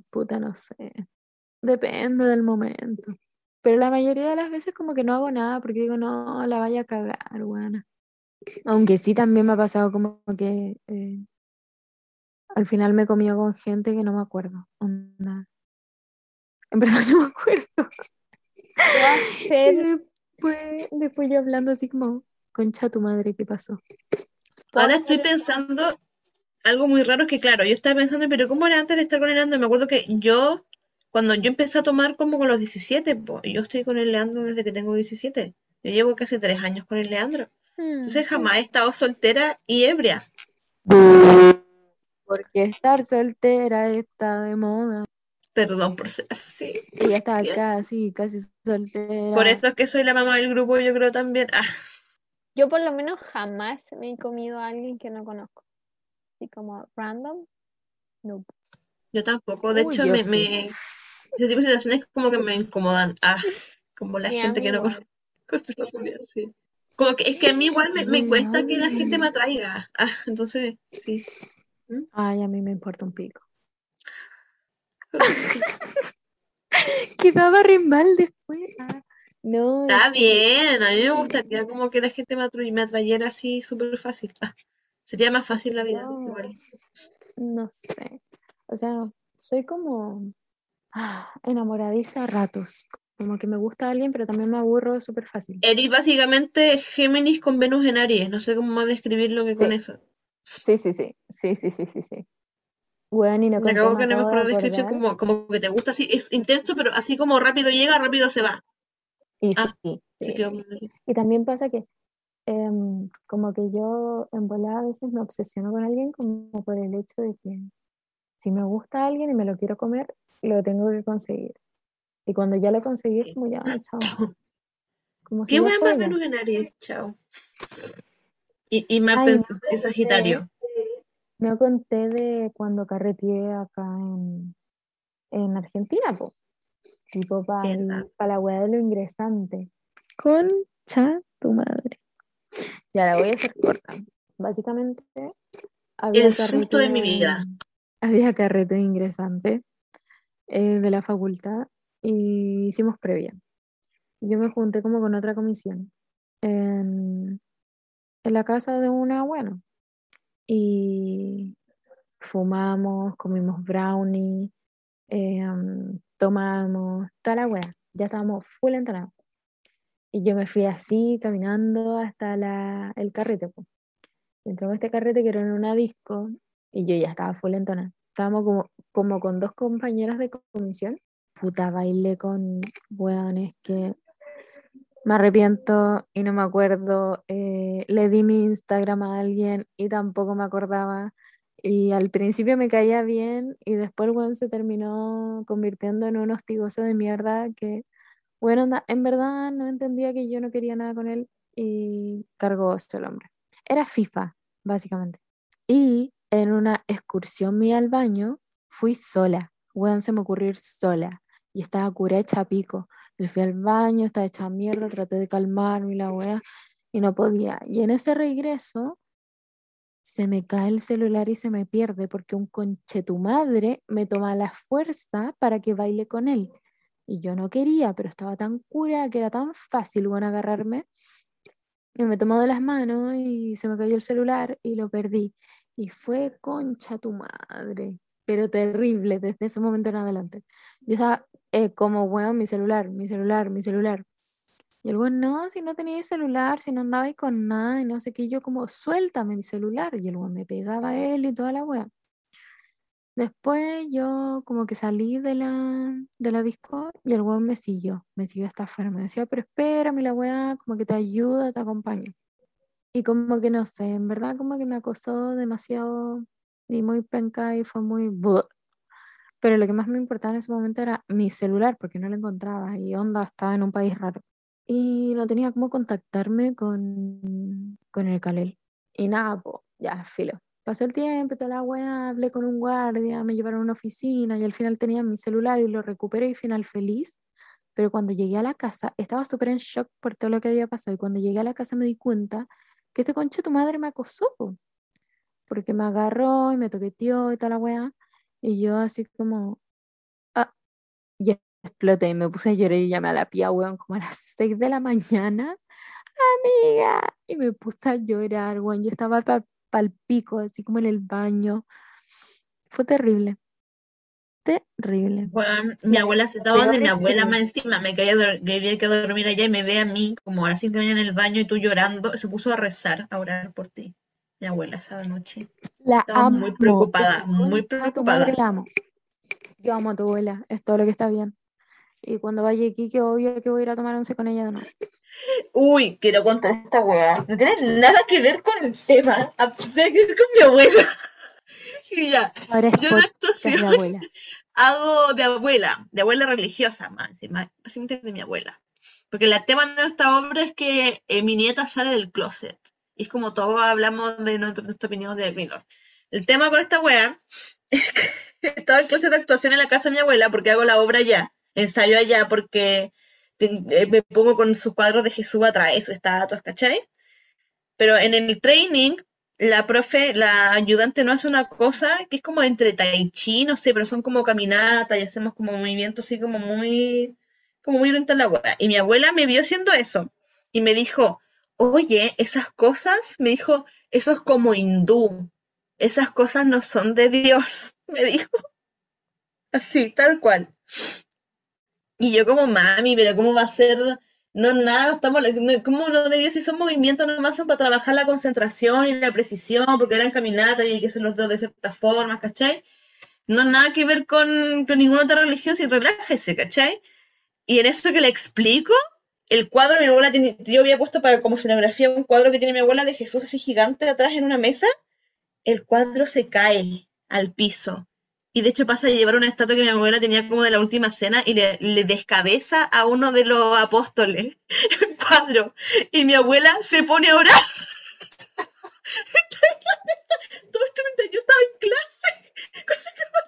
puta, no sé. Depende del momento. Pero la mayoría de las veces como que no hago nada porque digo, no, la vaya a cagar, buena. Aunque sí también me ha pasado como que eh, al final me he comido con gente que no me acuerdo. Onda. En verdad no me acuerdo. Después, después yo hablando así como, concha tu madre, ¿qué pasó? Ahora estoy pensando algo muy raro que, claro, yo estaba pensando, pero ¿cómo era antes de estar con el Leandro? Me acuerdo que yo, cuando yo empecé a tomar como con los 17, pues, y yo estoy con el Leandro desde que tengo 17. Yo llevo casi tres años con el Leandro. Entonces jamás he estado soltera y ebria. Porque estar soltera está de moda. Perdón por ser así. Ella estaba casi, casi soltera. Por eso es que soy la mamá del grupo, yo creo también. Ah, Yo por lo menos jamás me he comido a alguien que no conozco. Así como random. No. yo tampoco. De Uy, hecho, me, sí. me- ese tipo de situaciones como que me incomodan. Ah, como la gente que no conozco. sí. Como que es que a mí igual me, me cuesta que la gente me atraiga. Ah, entonces, sí. Ay, a mí me importa un pico. Quedaba re mal después. Ah, no, Está bien, a mí me gustaría como que la gente me, atra- me atrayera así súper fácil. Ah, sería más fácil la vida. No. igual. No sé. O sea, soy como ah, enamoradiza a ratos. Como que me gusta alguien, pero también me aburro súper fácil. Eres básicamente Géminis con Venus en Aries. No sé cómo más describirlo que con eso. Sí, sí, sí. Sí, sí, sí, sí, sí. Bueno, y no Me acabo me que no acabo de mejor descripción como, como que te gusta así. Es intenso, pero así como rápido llega, rápido se va. Y Ah, sí, Y también pasa que em, como que yo en volada a veces me obsesiono con alguien como por el hecho de que si me gusta alguien y me lo quiero comer, lo tengo que conseguir. Y cuando ya lo conseguí es como ya, chao. Como si ¿Qué fue más. Venus en Aries? Chao. Y, y Marte en Sagitario. No conté de cuando carreteé acá en, en Argentina, po. Tipo para ¿Verdad? la weá de lo ingresante. Concha tu madre. Ya la voy a hacer corta. Básicamente, había El susto de mi vida. Había carrete ingresante eh, de la facultad y hicimos previa. Yo me junté como con otra comisión en, en la casa de una bueno y fumamos, comimos brownie, eh, tomamos, toda la wea. Ya estábamos full entonados. Y yo me fui así, caminando hasta la, el carrete. Y entramos este carrete que era en una disco y yo ya estaba full entonada. Estábamos como, como con dos compañeras de comisión. Puta, bailé con weones que me arrepiento y no me acuerdo. eh, le di mi Instagram a alguien y tampoco me acordaba. Y al principio me caía bien y después weón se terminó convirtiendo en un hostigoso de mierda que, bueno, en verdad no entendía que yo no quería nada con él y cargó esto el hombre. Era FIFA, básicamente. Y en una excursión mía al baño fui sola. Weón, se me ocurrió sola. Y estaba cura hecha pico. Yo fui al baño, estaba hecha mierda, traté de calmarme y la wea, y no podía. Y en ese regreso se me cae el celular y se me pierde porque un conche tu madre me toma la fuerza para que baile con él. Y yo no quería, pero estaba tan cura que era tan fácil, bueno, agarrarme. Y me tomó de las manos y se me cayó el celular y lo perdí. Y fue concha tu madre, pero terrible desde ese momento en adelante. Yo estaba eh, como, bueno, mi celular, mi celular, mi celular. Y el weón, no, si no tenía celular, si no andaba ahí con nada, y no sé qué, yo como, suéltame mi celular. Y el weón me pegaba a él y toda la wea. Después yo como que salí de la, de la disco y el weón me siguió, me siguió hasta afuera. Me decía, pero espérame la weá, como que te ayuda, te acompaño. Y como que no sé, en verdad como que me acosó demasiado y muy penca y fue muy... Pero lo que más me importaba en ese momento era mi celular, porque no lo encontraba y onda estaba en un país raro. Y no tenía cómo contactarme con, con el Calel. Y nada, pues, ya, filo. Pasó el tiempo, toda la weá, hablé con un guardia, me llevaron a una oficina y al final tenía mi celular y lo recuperé y final feliz. Pero cuando llegué a la casa, estaba súper en shock por todo lo que había pasado. Y cuando llegué a la casa me di cuenta que este conche tu madre me acosó, po. porque me agarró y me toqueteó y toda la weá. Y yo así como, ah, y exploté y me puse a llorar y llamé a la pía, weón, como a las 6 de la mañana. Amiga, y me puse a llorar, weón. Yo estaba pa- pal pico, así como en el baño. Fue terrible. Terrible. Bueno, mi abuela se estaba donde mi abuela más encima me caía había que dormir allá y me ve a mí como a las 5 de la mañana en el baño y tú llorando. Se puso a rezar, a orar por ti. Mi abuela esa noche. La Estaba amo. muy preocupada, muy de tu madre preocupada. la amo. Yo amo a tu abuela, es todo lo que está bien. Y cuando vaya aquí, que obvio que voy a ir a tomar once con ella de nuevo. Uy, quiero contar esta weá. No tiene nada que ver con el tema. a- Tiene que ver con mi abuela. Y ya, Ahora es yo de actuación, abuela. hago de abuela, de abuela religiosa, más encima, de mi abuela. Porque el tema de esta obra es que eh, mi nieta sale del closet. Y es como todos hablamos de nuestra, nuestra opinión de Milo. El tema con esta wea es que estaba en clase de actuación en la casa de mi abuela porque hago la obra allá, ensayo allá porque eh, me pongo con sus cuadros de Jesús atrás, sus estatuas, ¿cachai? Pero en el training, la profe, la ayudante no hace una cosa que es como entre tai chi, no sé, pero son como caminatas y hacemos como movimientos así como muy, como muy oriental la wea. Y mi abuela me vio haciendo eso y me dijo, oye, esas cosas, me dijo, eso es como hindú, esas cosas no son de Dios, me dijo. Así, tal cual. Y yo como, mami, pero ¿cómo va a ser? No, nada, estamos, ¿cómo no de Dios si son movimientos nomás son para trabajar la concentración y la precisión, porque eran caminatas y hay que hacerlos de ciertas formas, ¿cachai? No nada que ver con, con ninguna otra religión, si relájese, ¿cachai? Y en eso que le explico, el cuadro mi abuela tiene, yo había puesto para como escenografía un cuadro que tiene mi abuela de Jesús así gigante atrás en una mesa, el cuadro se cae al piso. Y de hecho pasa a llevar una estatua que mi abuela tenía como de la última cena y le, le descabeza a uno de los apóstoles el cuadro. Y mi abuela se pone a orar. Todo esto mientras yo estaba en clase.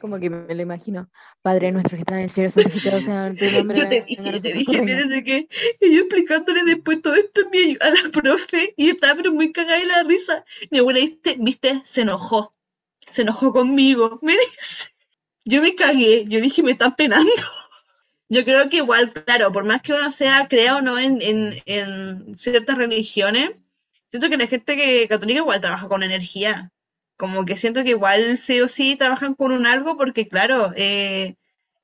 Como que me lo imagino. Padre nuestro que está en el cielo, santificado sea tu nombre. Yo te dije, te que y yo explicándole después todo esto a, la profe y estaba pero muy cagada de la risa. Mi abuela viste, viste, se enojó. Se enojó conmigo. Me dice. Yo me cagué, yo dije, me están penando. Yo creo que igual, claro, por más que uno sea, crea o no en, en, en ciertas religiones, siento que la gente que católica igual trabaja con energía. Como que siento que igual sí o sí trabajan con un algo porque, claro, eh,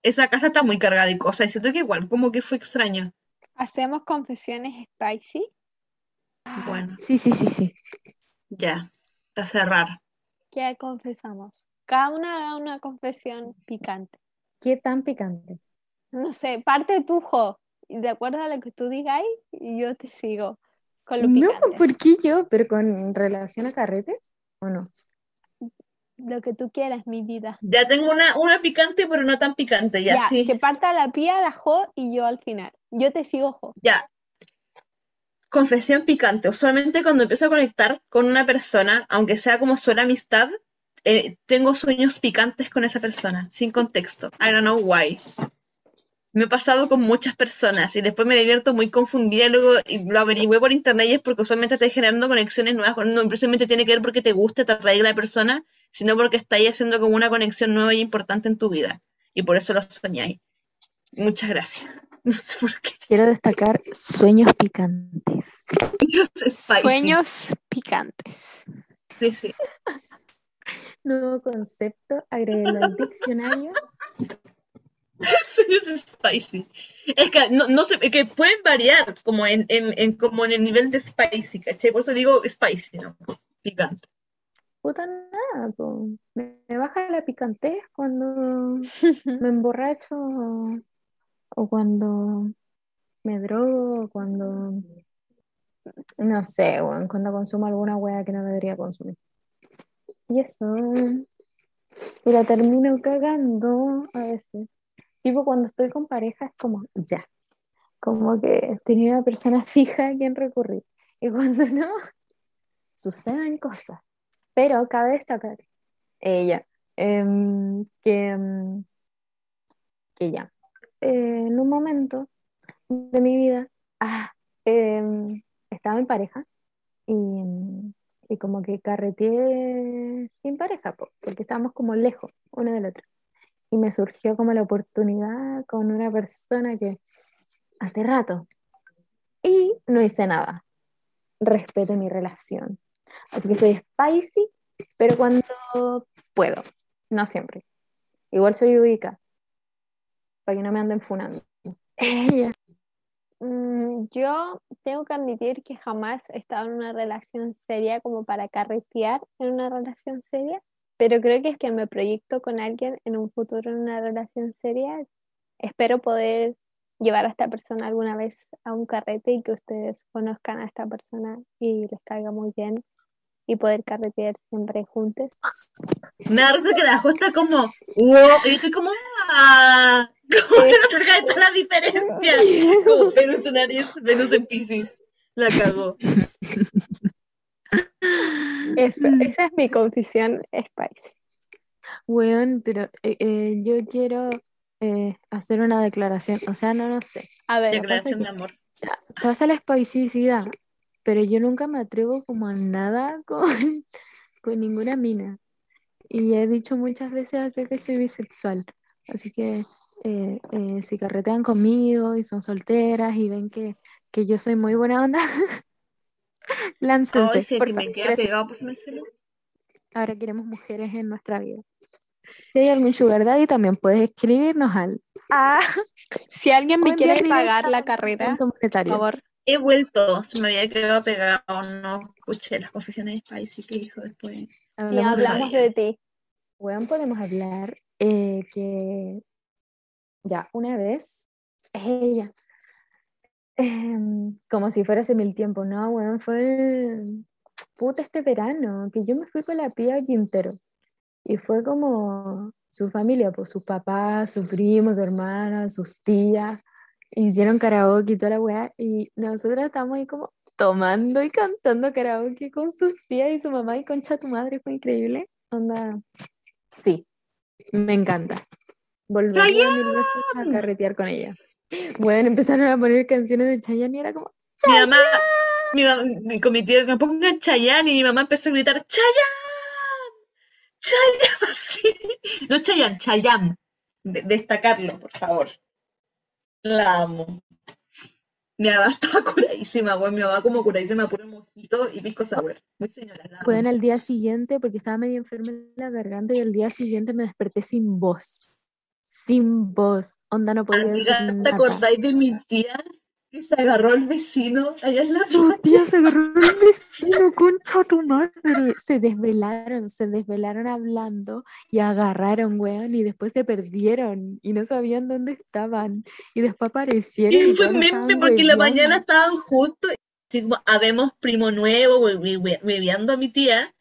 esa casa está muy cargada de cosas y siento que igual como que fue extraño. Hacemos confesiones spicy. Bueno, Sí, sí, sí, sí. ya, a cerrar. ¿Qué confesamos? Cada una haga una confesión picante. ¿Qué tan picante? No sé, parte tu Jo. De acuerdo a lo que tú digas, y yo te sigo con lo No. ¿por qué yo? ¿Pero con relación a carretes? ¿O no? Lo que tú quieras, mi vida. Ya tengo una, una picante, pero no tan picante, ya, Ya, sí. que parta la pía, la Jo y yo al final. Yo te sigo, Jo. Ya. Confesión picante. Usualmente cuando empiezo a conectar con una persona, aunque sea como suena amistad, eh, tengo sueños picantes con esa persona, sin contexto. I don't know why. Me he pasado con muchas personas y después me divierto muy confundida luego y lo averigüé por internet y es porque usualmente estás generando conexiones nuevas. No precisamente tiene que ver porque te guste, te atraiga la persona, sino porque estáis haciendo como una conexión nueva y importante en tu vida. Y por eso lo soñáis. Muchas gracias. No sé por qué. Quiero destacar sueños picantes. Sueños spicy. Sueños picantes. Sí, sí. Nuevo concepto, agréguelo al diccionario. Sueños spicy. Es que no, no sé, es que pueden variar como en, en, en- como en el nivel de spicy, ¿cachai? Por eso digo spicy, ¿no? Picante. Puta nada, po. Me, me baja la picantez cuando me emborracho o, o cuando me drogo o cuando no sé, cuando consumo alguna wea que no debería consumir. Y eso. Y la termino cagando a veces. Tipo cuando estoy con pareja es como ya. Como que tenía una persona fija a quien recurrir. Y cuando no, suceden cosas. Pero cabe destacar, ella, em, que, em, que ya, eh, en un momento de mi vida, ah, em, estaba en pareja y, y como que carreteé sin pareja, po, porque estábamos como lejos uno del otro. Y me surgió como la oportunidad con una persona que hace rato. Y no hice nada. Respeto mi relación. Así que soy spicy, pero cuando puedo, no siempre. Igual soy ubica, para que no me anden funando. Mm, yo tengo que admitir que jamás he estado en una relación seria como para carretear en una relación seria, pero creo que es que me proyecto con alguien en un futuro en una relación seria. Espero poder llevar a esta persona alguna vez a un carrete y que ustedes conozcan a esta persona y les caiga muy bien y poder carretear siempre juntos. Me da risa que la está como, wow, y yo estoy como, ah, como que no está la diferencia. Como Venus en Aries, Venus en Pisces. La cagó. Eso, esa es mi confesión spicy. Weón, pero eh, eh, yo quiero eh, hacer una declaración. O sea, no lo sé. A ver, Declaración de amor. Pasa la especificidad, pero yo nunca me atrevo como a nada con, con ninguna mina. Y he dicho muchas veces acá que soy bisexual. Así que eh, eh, si carretean conmigo y son solteras y ven que, que yo soy muy buena onda, láncense. Ay, sí, por que me favor. queda pegado, pues me celo. Ahora queremos mujeres en nuestra vida. Si hay algún sugar daddy, también puedes escribirnos al ah, si alguien me quiere pagar la carrera, por favor, He vuelto, se me había quedado pegado, no escuché las confesiones. Spicy que hizo después. si Hablamos de de ti. Weón, podemos hablar eh, que ya una vez ella, em, como si fuera hace mil tiempo, no, weón, fue puta este verano, que yo me fui con la pía Quintero. Y fue como su familia, pues sus papás, su primo, su hermana, sus tías, hicieron karaoke y toda la weá, y nosotros estábamos ahí como tomando y cantando karaoke con sus tías y su mamá y concha tu madre, fue increíble. Onda, sí, me encanta. Veces a carretear con ella. Bueno, empezaron a poner canciones de Chayanne y era como, Mi mamá, mi mamá, con mi tía, me pongan Chayanne y mi mamá empezó a gritar, ¡Chayanne! ¡Chayanne! No Chayanne, Chayanne. De- destacarlo, por favor. La amo. Mi mamá estaba curadísima, güey. Mi mamá como curadísima, puro mojito y pisco sour. Muy señora, amo. Bueno, al día siguiente, porque estaba medio enferma en la garganta, y al día siguiente me desperté sin voz. Sin voz. Onda, no podía decir Amiga, ¿te nada. acordáis de mi tía se agarró al vecino allá en la Su tía se agarró un vecino, concha tu madre. Se desvelaron, se desvelaron hablando y agarraron, weón, y después se perdieron y no sabían dónde estaban. Y después aparecieron y, Y fue meme porque en la mañana estaban juntos, así como, habemos primo nuevo, hueveando a mi tía,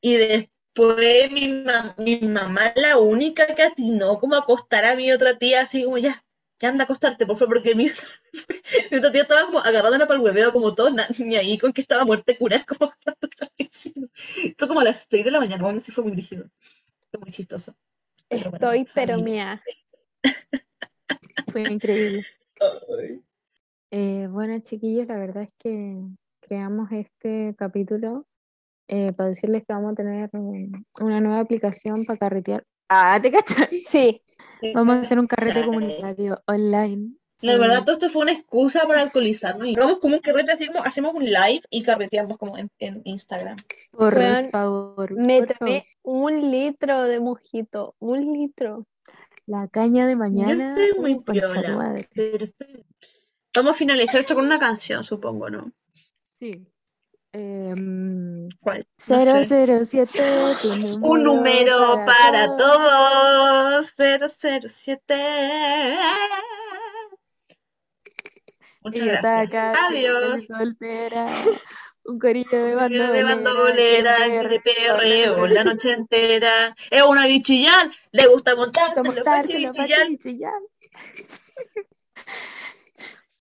y después mi, ma- mi mamá la única que atinó como acostar a mi otra tía, así como, ya, ya anda a acostarte, por favor, porque mi, mi otra tía estaba como agarrándola para el hueveo, como todo, ni ahí con que estaba muerta curada, como. Esto como a las 6 de la mañana, bueno, sí fue muy rígido, fue muy chistoso. Pero bueno, Estoy pero mía. Fue increíble. Eh, bueno, chiquillos, la verdad es que creamos este capítulo eh, para decirles que vamos a tener eh, una nueva aplicación para carretear. Ah, ¿te cachai? Sí, Vamos a hacer un carrete comunitario online. La Eh, verdad, todo esto fue una excusa para alcoholizarnos. Y vamos como un carrete, así como hacemos un live y carreteamos como en, en Instagram. por favor, me por tomé favor. un litro de mojito, un litro. La caña de mañana. estoy muy uh, piola. Pero estoy- Vamos a finalizar esto con una canción, supongo, ¿no? Sí. Em, ¿Cuál? No sé. 007, tu número Un número para todos. 007. Muchas Y gracias. Adiós. soltera, un corillo de De bandolera, bandolera, que de perreo la noche entera. Es una bichillar, le gusta los montarse, pachi bichillar.